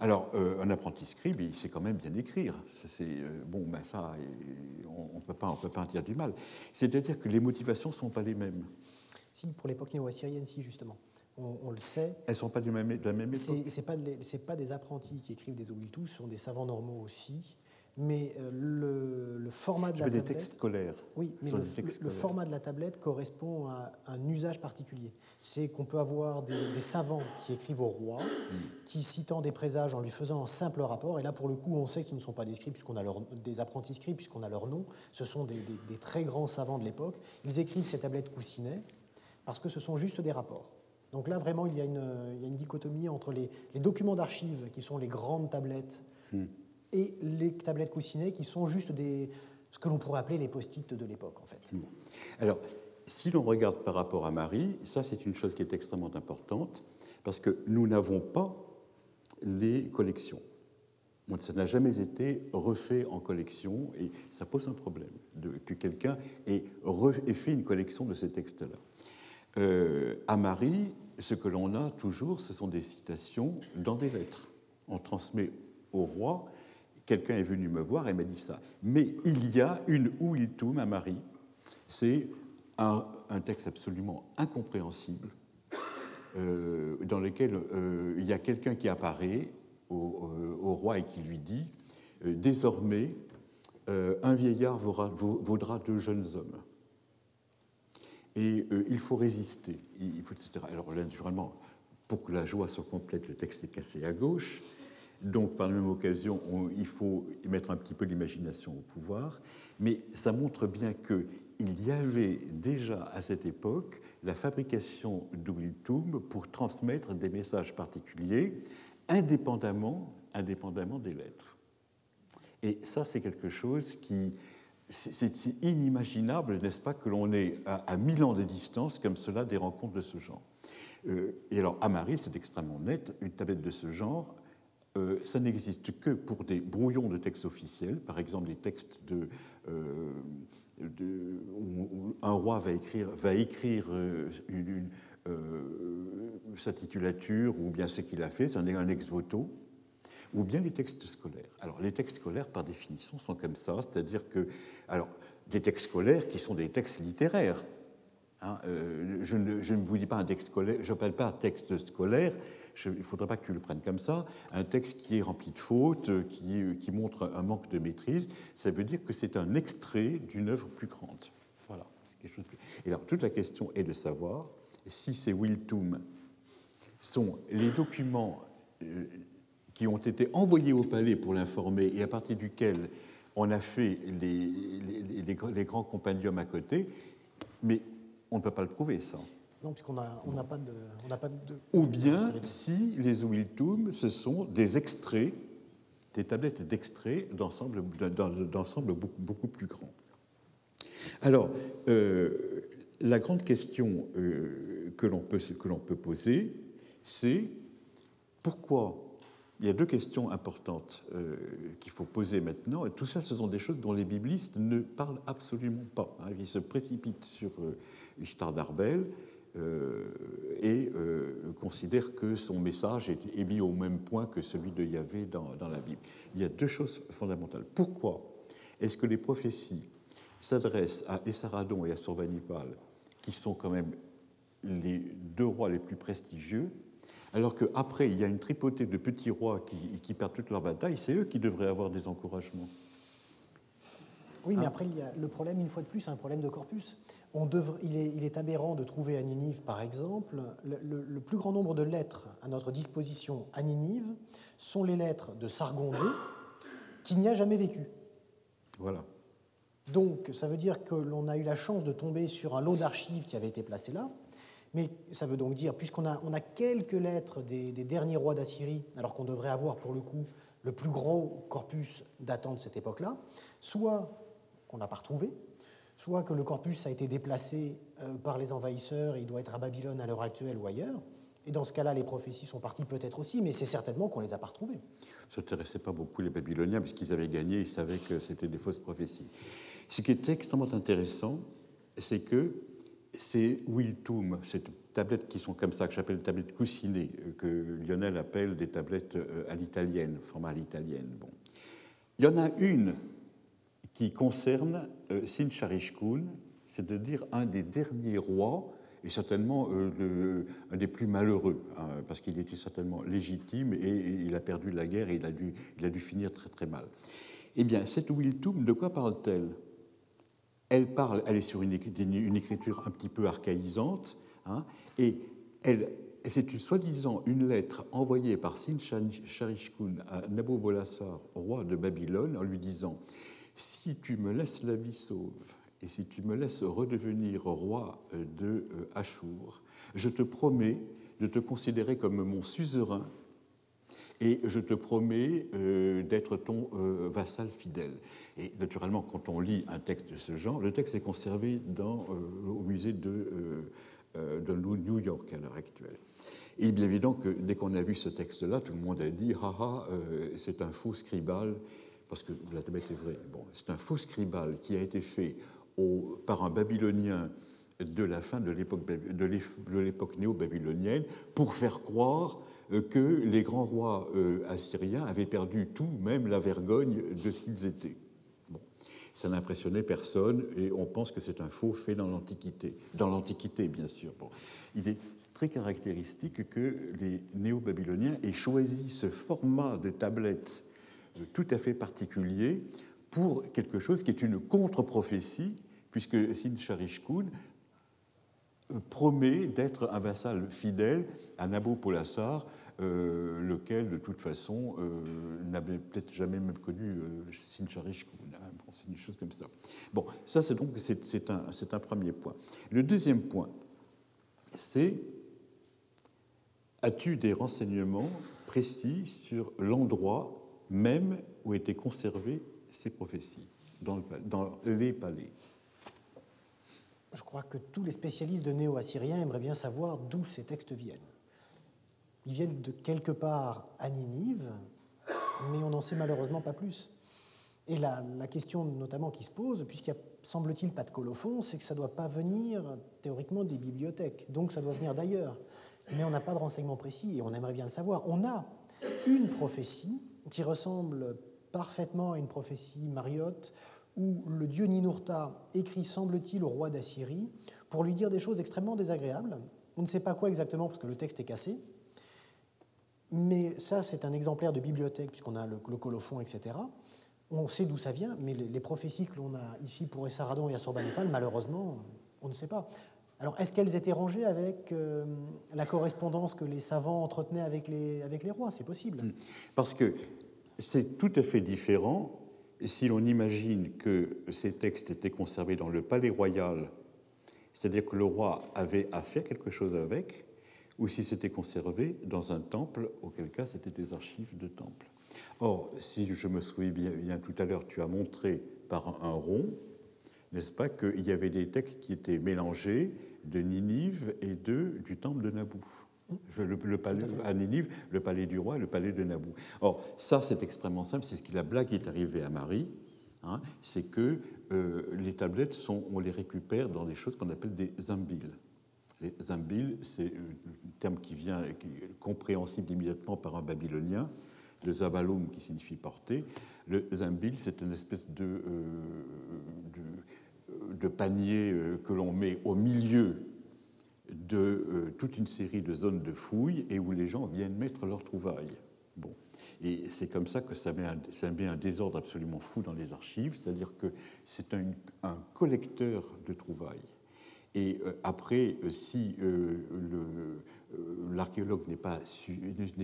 Alors, euh, un apprenti scribe, il sait quand même bien écrire. C'est, euh, bon, ben ça, on ne peut pas, peut pas en dire du mal. C'est-à-dire que les motivations ne sont pas les mêmes. Si, pour l'époque néo-assyrienne, si, justement. On, le sait. Elles ne sont pas du même, de la même époque Ce pas, pas, des apprentis qui écrivent des oblitus, ce sont des savants normaux aussi mais euh, le, format de la tablette. des textes scolaires. Oui, mais le, format de la tablette correspond à un usage particulier. C'est qu'on peut avoir des, savants qui écrivent au roi, mm. qui citant des présages en lui faisant un simple rapport, et là pour le coup on sait que ce ne sont pas des scribes, puisqu'on a leur, des apprentis scribes, puisqu'on a leur nom, ce sont des, très grands savants de l'époque. Ils écrivent ces tablettes coussinet parce que ce sont juste des rapports. Donc là vraiment il y a une, dichotomie entre les, documents d'archives, qui sont les grandes tablettes, mm et les tablettes coussinées qui sont juste des, ce que l'on pourrait appeler les post-it de l'époque en fait. Alors, si l'on regarde par rapport à Marie, ça c'est une chose qui est extrêmement importante parce que nous n'avons pas les collections. Ça n'a jamais été refait en collection et ça pose un problème que quelqu'un ait, fait une collection de ces textes-là. Euh, à Marie, ce que l'on a toujours, ce sont des citations dans des lettres. On transmet au roi quelqu'un est venu me voir et m'a dit ça. Mais il y a une Ouiltoum à Marie. C'est un, texte absolument incompréhensible euh, dans lequel euh, il y a quelqu'un qui apparaît au, euh, roi et qui lui dit Désormais, un vieillard vaudra, deux jeunes hommes. Et il faut résister. Il faut, etc. Alors, naturellement, pour que la joie soit complète, le texte est cassé à gauche. Donc, par la même occasion, il faut mettre un petit peu l'imagination au pouvoir, mais ça montre bien qu'il y avait déjà à cette époque la fabrication d'Ouiltoum pour transmettre des messages particuliers indépendamment, indépendamment des lettres. Et ça, c'est quelque chose qui. C'est inimaginable, n'est-ce pas, que l'on ait à, mille ans de distance comme cela des rencontres de ce genre. Euh, et alors, à Marie, c'est extrêmement net, une tablette de ce genre euh, ça n'existe que pour des brouillons de textes officiels, par exemple des textes euh, où, un roi va écrire, euh, une, sa titulature ou bien ce qu'il a fait, c'est un ex voto, ou bien les textes scolaires. Alors les textes scolaires, par définition, sont comme ça, c'est-à-dire que, alors, des textes scolaires qui sont des textes littéraires. Hein, je, ne, ne, vous dis pas un texte scolaire, je n'appelle pas un texte scolaire il ne faudrait pas que tu le prennes comme ça, un texte qui est rempli de fautes, qui, qui montre un manque de maîtrise, ça veut dire que c'est un extrait d'une œuvre plus grande. Voilà. Chose Et alors, toute la question est de savoir si ces Wiltum sont les documents euh, qui ont été envoyés au palais pour l'informer et à partir duquel on a fait les, les, les grands compendiums à côté, mais on ne peut pas le prouver, ça. Non, puisqu'on n'a on pas, de, pas de. Ou bien si les Ouiltoum, ce sont des extraits, des tablettes d'extraits d'ensemble beaucoup, plus grands. Alors, euh, la grande question euh, que l'on peut, peut, poser, c'est pourquoi il y a deux questions importantes euh, qu'il faut poser maintenant. Et tout ça, ce sont des choses dont les biblistes ne parlent absolument pas. Hein. Ils se précipitent sur euh, et considèrent que son message est, mis au même point que celui de Yahvé dans, dans la Bible. Il y a deux choses fondamentales. Pourquoi est-ce que les prophéties s'adressent à Essaradon et à Sorbanipal, qui sont quand même les deux rois les plus prestigieux, alors qu'après, il y a une tripotée de petits rois qui, perdent toute leur bataille, c'est eux qui devraient avoir des encouragements. Oui, mais hein après, il y a le problème, une fois de plus, c'est un problème de corpus. On il, est, aberrant de trouver à Ninive, par exemple, le, plus grand nombre de lettres à notre disposition à Ninive sont les lettres de Sargon II, qui n'y a jamais vécu. Voilà. Donc, ça veut dire que l'on a eu la chance de tomber sur un lot d'archives qui avait été placé là, mais ça veut donc dire, puisqu'on a, on a quelques lettres des, derniers rois d'Assyrie, alors qu'on devrait avoir pour le coup le plus gros corpus datant de cette époque-là, soit qu'on n'a pas retrouvé, soit que le corpus a été déplacé euh, par les envahisseurs et il doit être à Babylone à l'heure actuelle ou ailleurs. Et dans ce cas-là, les prophéties sont parties peut-être aussi, mais c'est certainement qu'on ne les a pas retrouvées. Ça n'intéressait pas beaucoup les Babyloniens, puisqu'ils avaient gagné, ils savaient que c'était des fausses prophéties. Ce qui est extrêmement intéressant, c'est que ces Wiltum, ces tablettes qui sont comme ça, que j'appelle tablettes coussinées, euh, que Lionel appelle des tablettes euh, à l'italienne, format à l'italienne. Bon. Il y en a une qui concerne euh, Sincharishkun, c'est-à-dire un des derniers rois, et certainement un des plus malheureux, hein, parce qu'il était certainement légitime et, il a perdu la guerre et il a dû, finir très très mal. Eh bien, cette Wiltum, de quoi parle-t-elle? Elle parle, elle est sur une, écriture un petit peu archaïsante, hein, et c'est soi-disant une lettre envoyée par Sin Sharishkun à Nabobolassar, roi de Babylone, en lui disant Si tu me laisses la vie sauve et si tu me laisses redevenir roi de euh, Achour, je te promets de te considérer comme mon suzerain et je te promets euh, d'être ton euh, vassal fidèle. Et naturellement, quand on lit un texte de ce genre, le texte est conservé au musée de, New York à l'heure actuelle. Et il est bien évident que dès qu'on a vu ce texte-là, tout le monde a dit Haha, c'est un faux scribal, parce que la tablette est vraie. Bon, c'est un faux scribal qui a été fait par un babylonien de la fin de l'époque néo-babylonienne pour faire croire euh, que les grands rois euh, assyriens avaient perdu tout, même la vergogne de ce qu'ils étaient. Bon. Ça n'impressionnait personne et on pense que c'est un faux fait dans l'Antiquité. Dans l'Antiquité, bien sûr. Bon. Il est très caractéristique que les néo-babyloniens aient choisi ce format de tablette tout à fait particulier pour quelque chose qui est une contre-prophétie, puisque Sin Sharishkun promet d'être un vassal fidèle à Nabopolassar, euh, lequel, de toute façon, euh, n'avait peut-être jamais même connu euh, Sincharishkun. Hein, bon, c'est une chose comme ça. Bon, ça, c'est donc c'est un, un premier point. Le deuxième point, c'est as-tu des renseignements précis sur l'endroit même où étaient conservées ces prophéties dans, les palais je crois que tous les spécialistes de néo-assyrien aimeraient bien savoir d'où ces textes viennent. Ils viennent de quelque part à Ninive, mais on n'en sait malheureusement pas plus. Et la, la question notamment qui se pose, puisqu'il n'y a, semble-t-il, pas de colophon, c'est que ça ne doit pas venir théoriquement des bibliothèques, donc ça doit venir d'ailleurs. Mais on n'a pas de renseignements précis et on aimerait bien le savoir. On a une prophétie qui ressemble parfaitement à une prophétie mariotte où le dieu Ninurta écrit, semble-t-il, au roi d'Assyrie pour lui dire des choses extrêmement désagréables. On ne sait pas quoi exactement parce que le texte est cassé. Mais ça, c'est un exemplaire de bibliothèque, puisqu'on a le, colophon, etc. On sait d'où ça vient, mais les, prophéties que l'on a ici pour Essaradon et Assurbanipal, malheureusement, on ne sait pas. Alors, est-ce qu'elles étaient rangées avec euh, la correspondance que les savants entretenaient avec les, avec les rois? C'est possible. Parce que c'est tout à fait différent si l'on imagine que ces textes étaient conservés dans le palais royal, c'est-à-dire que le roi avait à faire quelque chose avec, ou si c'était conservé dans un temple, auquel cas c'était des archives de temple. Or, si je me souviens bien, tout à l'heure, tu as montré par un rond, n'est-ce pas, qu'il y avait des textes qui étaient mélangés de Ninive et de, du temple de Naboo? Le, palais à Ninive, le palais du roi et le palais de Naboo. Or, ça, c'est extrêmement simple. C'est ce qui la blague qui est arrivée à Marie. Hein, c'est que euh, les tablettes, sont, on les récupère dans des choses qu'on appelle des zambiles. Les zambiles, c'est un terme qui vient, qui est compréhensible immédiatement par un babylonien, le zabaloum qui signifie porter. Le zambil, c'est une espèce de, euh, de, panier que l'on met au milieu de euh, toute une série de zones de fouilles et où les gens viennent mettre leurs trouvailles. Bon. Et c'est comme ça que ça met, un, ça met, un, désordre absolument fou dans les archives, c'est-à-dire que c'est un, un, collecteur de trouvailles. Et euh, après, euh, si l'archéologue n'est pas,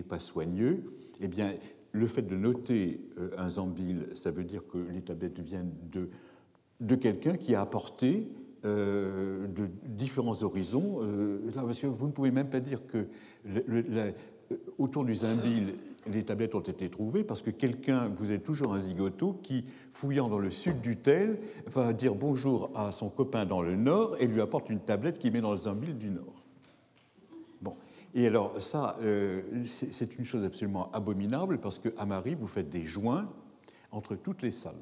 pas, soigneux, eh bien, le fait de noter un zambil, ça veut dire que les tablettes viennent de, de quelqu'un qui a apporté euh, de différents horizons. Euh, là, parce que vous ne pouvez même pas dire que autour du Zimbil, les tablettes ont été trouvées parce que quelqu'un, vous êtes toujours un zigoto, qui, fouillant dans le sud du Tel, va dire bonjour à son copain dans le nord et lui apporte une tablette qu'il met dans le Zimbil du nord. Bon. Et alors, ça, euh, c'est une chose absolument abominable parce qu'à Marie, vous faites des joints entre toutes les salles.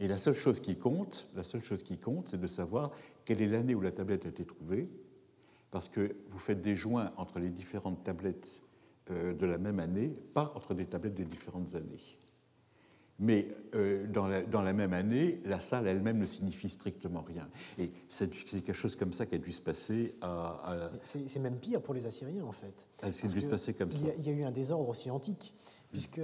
Et la seule chose qui compte, la seule chose qui compte, c'est de savoir quelle est l'année où la tablette a été trouvée, parce que vous faites des joints entre les différentes tablettes euh, de la même année, pas entre des tablettes de différentes années. Mais euh, dans, la, dans, la, même année, la salle elle-même ne signifie strictement rien. Et c'est quelque chose comme ça qui a dû se passer à. C'est même pire pour les Assyriens, en fait. Ah, c'est dû se passer comme ça. Il y, a eu un désordre aussi antique, puisque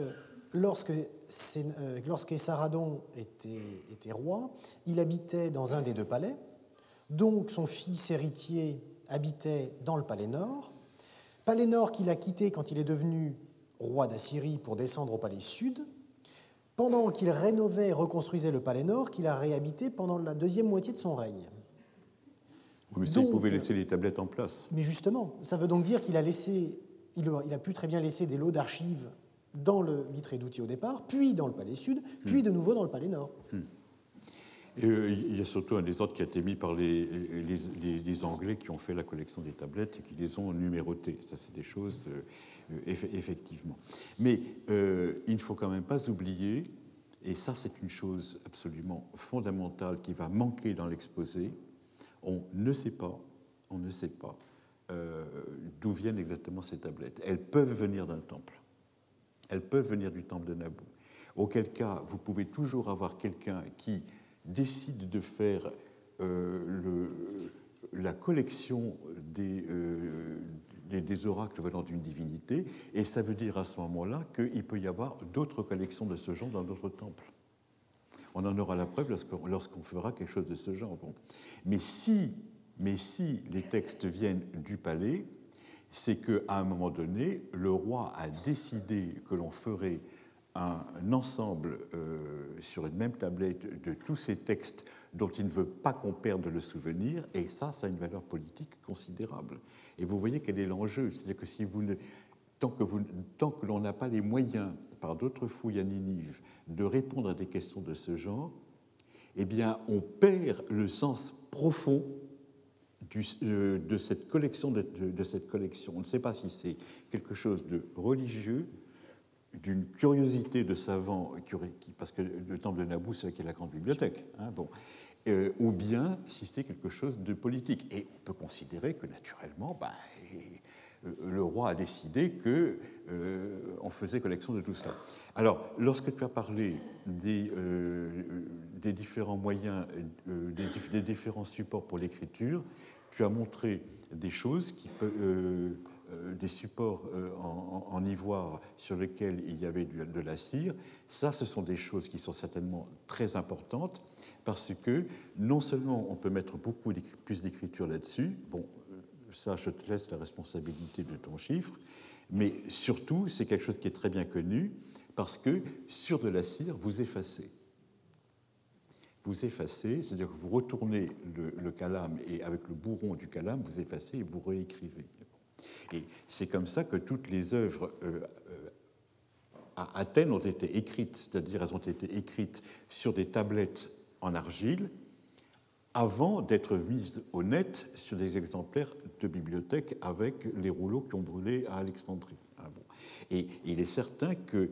lorsque, euh, lorsque Saradon était, était, roi, il habitait dans un des deux palais, donc son fils héritier habitait dans le palais nord, palais nord qu'il a quitté quand il est devenu roi d'Assyrie pour descendre au palais sud, pendant qu'il rénovait et reconstruisait le palais nord qu'il a réhabité pendant la deuxième moitié de son règne. mais ça, il pouvait laisser les tablettes en place. Mais justement, ça veut donc dire qu'il a laissé, il a pu très bien laisser des lots d'archives dans le vitré d'outils au départ, puis dans le palais sud, puis de nouveau dans le palais nord. Hmm. Et, euh, il y a surtout un désordre qui a été mis par les, les, Anglais qui ont fait la collection des tablettes et qui les ont numérotées. Ça, c'est des choses, euh, effectivement. Mais euh, il ne faut quand même pas oublier, et ça, c'est une chose absolument fondamentale qui va manquer dans l'exposé, on ne sait pas, on ne sait pas d'où viennent exactement ces tablettes. Elles peuvent venir d'un temple. Elles peuvent venir du temple de Naboo. Auquel cas, vous pouvez toujours avoir quelqu'un qui décide de faire euh, la collection euh, des, oracles venant d'une divinité, et ça veut dire à ce moment-là qu'il peut y avoir d'autres collections de ce genre dans d'autres temples. On en aura la preuve lorsqu'on fera quelque chose de ce genre. Mais, si, mais si les textes viennent du palais, c'est qu'à un moment donné, le roi a décidé que l'on ferait un ensemble euh, sur une même tablette de tous ces textes dont il ne veut pas qu'on perde le souvenir, et ça, ça a une valeur politique considérable. Et vous voyez quel est l'enjeu, c'est-à-dire que si vous tant que, tant que l'on n'a pas les moyens, par d'autres fouilles à Ninive, de répondre à des questions de ce genre, eh bien, on perd le sens profond euh, de, cette collection, de, cette collection. On ne sait pas si c'est quelque chose de religieux, d'une curiosité de savants, parce que le temple de Naboo, c'est la grande bibliothèque, hein, bon, euh, ou bien si c'est quelque chose de politique. Et on peut considérer que naturellement, ben, euh, le roi a décidé que on faisait collection de tout cela. Alors, lorsque tu as parlé des, différents moyens, des, différents supports pour l'écriture, tu as montré des choses, euh, euh, des supports euh, en, ivoire sur lesquels il y avait de la cire. Ça, ce sont des choses qui sont certainement très importantes parce que non seulement on peut mettre beaucoup plus d'écriture là-dessus, bon, ça, je te laisse la responsabilité de ton chiffre, mais surtout, c'est quelque chose qui est très bien connu parce que sur de la cire, vous effacez vous effacez, c'est-à-dire que vous retournez le, calame et avec le bourron du calame, vous effacez et vous réécrivez. Et c'est comme ça que toutes les œuvres euh, euh, à Athènes ont été écrites, c'est-à-dire elles ont été écrites sur des tablettes en argile, avant d'être mises au net sur des exemplaires de bibliothèque avec les rouleaux qui ont brûlé à Alexandrie. Ah Et il est certain que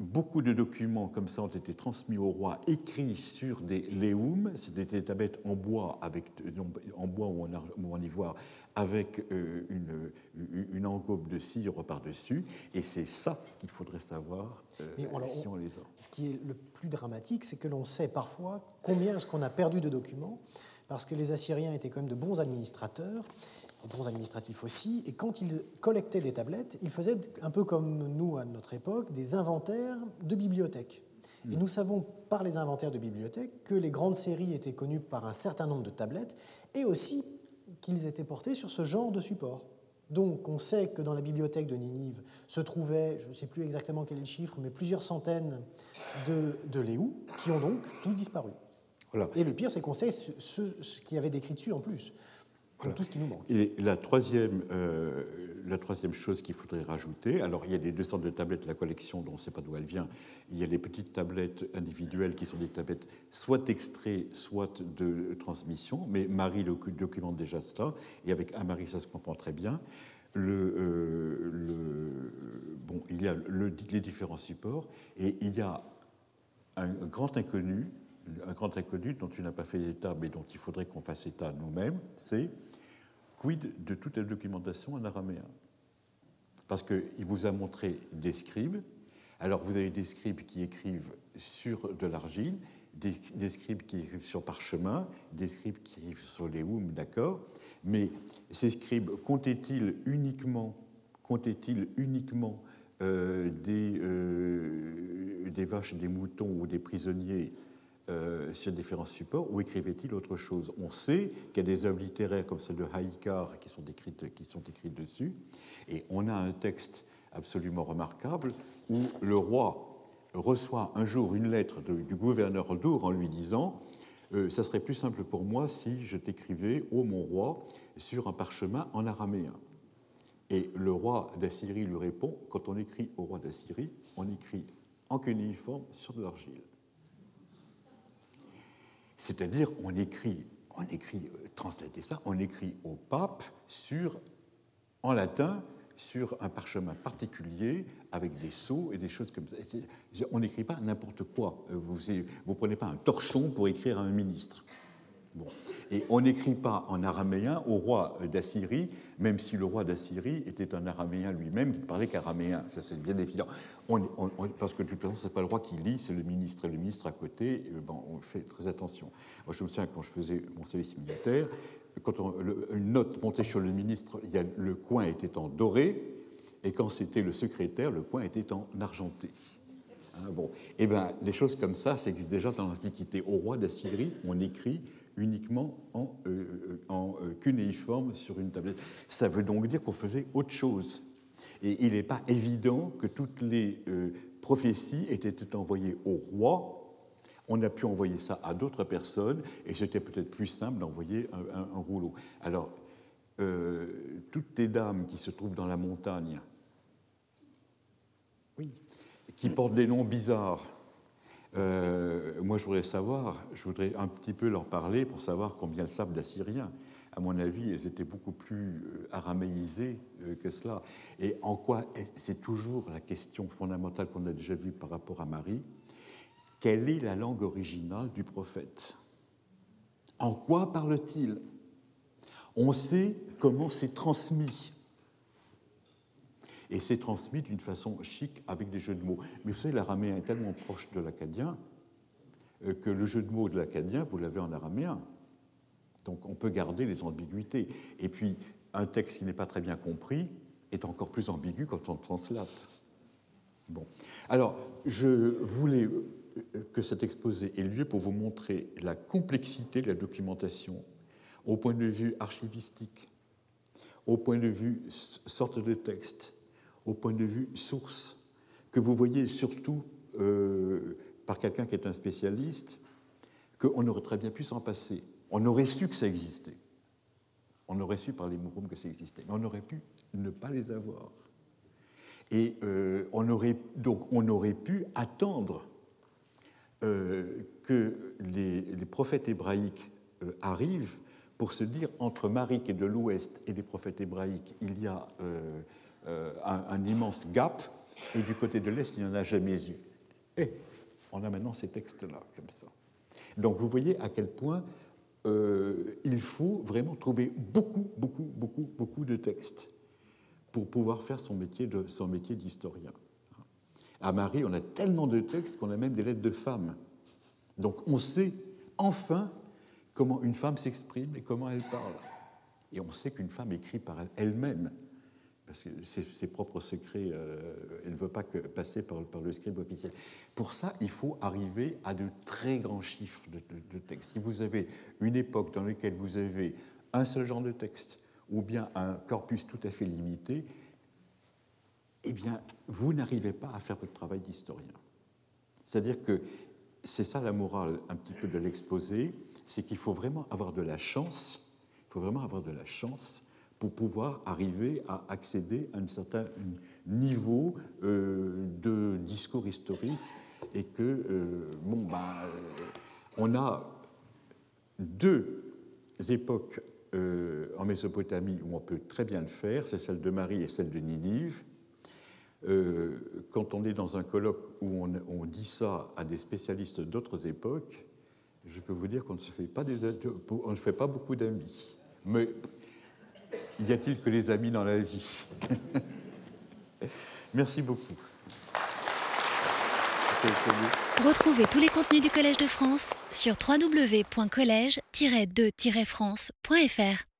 Beaucoup de documents comme ça ont été transmis au roi, écrits sur des léums, c'était des tablettes en bois, avec, en bois ou en, ivoire, avec euh, une, une engobe de cire par-dessus. Et c'est ça qu'il faudrait savoir euh, si on, les a. Ce qui est le plus dramatique, c'est que l'on sait parfois combien est-ce qu'on a perdu de documents, parce que les Assyriens étaient quand même de bons administrateurs bons administratifs aussi, et quand ils collectaient des tablettes, ils faisaient un peu comme nous à notre époque, des inventaires de bibliothèques. Et nous savons par les inventaires de bibliothèques que les grandes séries étaient connues par un certain nombre de tablettes, et aussi qu'ils étaient portés sur ce genre de support. Donc on sait que dans la bibliothèque de Ninive se trouvaient, je ne sais plus exactement quel est le chiffre, mais plusieurs centaines de, de qui ont donc tous disparu. Voilà. Et le pire, c'est qu'on sait ce, ce, ce qu'il y avait décrit dessus en plus tout ce qui nous manque. Et la troisième, euh, la troisième chose qu'il faudrait rajouter, alors il y a les deux sortes de tablettes de la collection dont on ne sait pas d'où elles viennent. Il y a les petites tablettes individuelles qui sont des tablettes soit extraits, soit de transmission, mais Marie documente déjà cela, et avec un Marie ça se comprend très bien. Le, euh, le, bon, il y a les différents supports, et il y a un grand inconnu un grand inconnu dont tu n'as pas fait état, mais dont il faudrait qu'on fasse état nous-mêmes, c'est quid de toute la documentation en araméen Parce qu'il vous a montré des scribes. Alors vous avez des scribes qui écrivent sur de l'argile, des, scribes qui écrivent sur parchemin, des scribes qui écrivent sur les woum, d'accord Mais ces scribes comptaient-ils uniquement, comptaient-ils uniquement euh, euh, des vaches, des moutons ou des prisonniers euh, sur différents supports ou écrivait-il autre chose? On sait qu'il y a des œuvres littéraires comme celle de Haïkar qui sont écrites, dessus, et on a un texte absolument remarquable où le roi reçoit un jour une lettre du gouverneur d'Our en lui disant euh, Ça serait plus simple pour moi si je t'écrivais, ô mon roi, sur un parchemin en araméen. Et le roi d'Assyrie lui répond Quand on écrit au roi d'Assyrie, on écrit en cunéiforme sur de l'argile. C'est-à-dire, on écrit, on écrit, euh, translater ça, on écrit au pape sur, en latin sur un parchemin particulier avec des sceaux et des choses comme ça. On n'écrit pas n'importe quoi. Euh, vous ne prenez pas un torchon pour écrire à un ministre. Bon. Et on n'écrit pas en araméen au roi d'Assyrie, même si le roi d'Assyrie était un araméen lui-même, qui ne parlait qu'araméen. Ça, c'est bien évident. Parce que de toute façon, ce n'est pas le roi qui lit, c'est le ministre. Et le ministre à côté, euh, bon, on fait très attention. Moi, je me souviens quand je faisais mon service militaire, quand une note montait sur le ministre, le coin était en doré, et quand c'était le secrétaire, le coin était en argenté. Hein, bon. Eh bien, des choses comme ça, ça existe déjà dans l'Antiquité. Au roi d'Assyrie, on écrit uniquement en, euh, en euh, cunéiforme sur une tablette. Ça veut donc dire qu'on faisait autre chose. Et il n'est pas évident que toutes les euh, prophéties aient été envoyées au roi. On a pu envoyer ça à d'autres personnes, et c'était peut-être plus simple d'envoyer un, rouleau. Alors, toutes les dames qui se trouvent dans la montagne, oui. qui portent des noms bizarres, euh, moi, je voudrais savoir, je voudrais un petit peu leur parler pour savoir combien elles savent d'Assyrien. À mon avis, elles étaient beaucoup plus euh, araméisées euh, que cela. Et en quoi, c'est toujours la question fondamentale qu'on a déjà vue par rapport à Marie, quelle est la langue originale du prophète? En quoi parle-t-il? On sait comment c'est transmis et c'est transmis d'une façon chic avec des jeux de mots. Mais vous savez, l'araméen est tellement proche de l'acadien euh, que le jeu de mots de l'acadien, vous l'avez en araméen. Donc on peut garder les ambiguïtés. Et puis, un texte qui n'est pas très bien compris est encore plus ambigu quand on translate. Bon. Alors, je voulais euh, que cet exposé ait lieu pour vous montrer la complexité de la documentation au point de vue archivistique, au point de vue sorte de texte, au point de vue source, que vous voyez surtout euh, par quelqu'un qui est un spécialiste, qu'on aurait très bien pu s'en passer. On aurait su que ça existait. On aurait su par les Mouroum que ça existait, mais on aurait pu ne pas les avoir. Et euh, on aurait, donc on aurait pu attendre euh, que les, prophètes hébraïques euh, arrive pour se dire entre Marie qui est de l'Ouest et les prophètes hébraïques, il y a un, immense gap, et du côté de l'Est, il n'y en a jamais eu. Et on a maintenant ces textes-là, comme ça. Donc vous voyez à quel point il faut vraiment trouver beaucoup, beaucoup, beaucoup, beaucoup de textes pour pouvoir faire son métier, de, son métier d'historien. À Marie, on a tellement de textes qu'on a même des lettres de femmes. Donc on sait enfin comment une femme s'exprime et comment elle parle. Et on sait qu'une femme écrit par elle-même, parce que ses propres secrets, euh, elle ne veut pas passer par, par, le scribe officiel. Pour ça, il faut arriver à de très grands chiffres de, de textes. Si vous avez une époque dans laquelle vous avez un seul genre de texte, ou bien un corpus tout à fait limité, eh bien, vous n'arrivez pas à faire votre travail d'historien. C'est-à-dire que c'est ça la morale un petit peu de l'exposé, c'est qu'il faut vraiment avoir de la chance, il faut vraiment avoir de la chance pour pouvoir arriver à accéder à un certain niveau euh, de discours historique et que, euh, bon, ben, euh, on a deux époques en Mésopotamie où on peut très bien le faire, c'est celle de Marie et celle de Ninive. Quand on est dans un colloque où on, dit ça à des spécialistes d'autres époques, je peux vous dire qu'on ne se fait pas, des, on ne fait pas beaucoup d'amis. Mais y a-t-il que les amis dans la vie Merci beaucoup. Retrouvez tous les contenus du Collège de France sur www.colège-2-france.fr.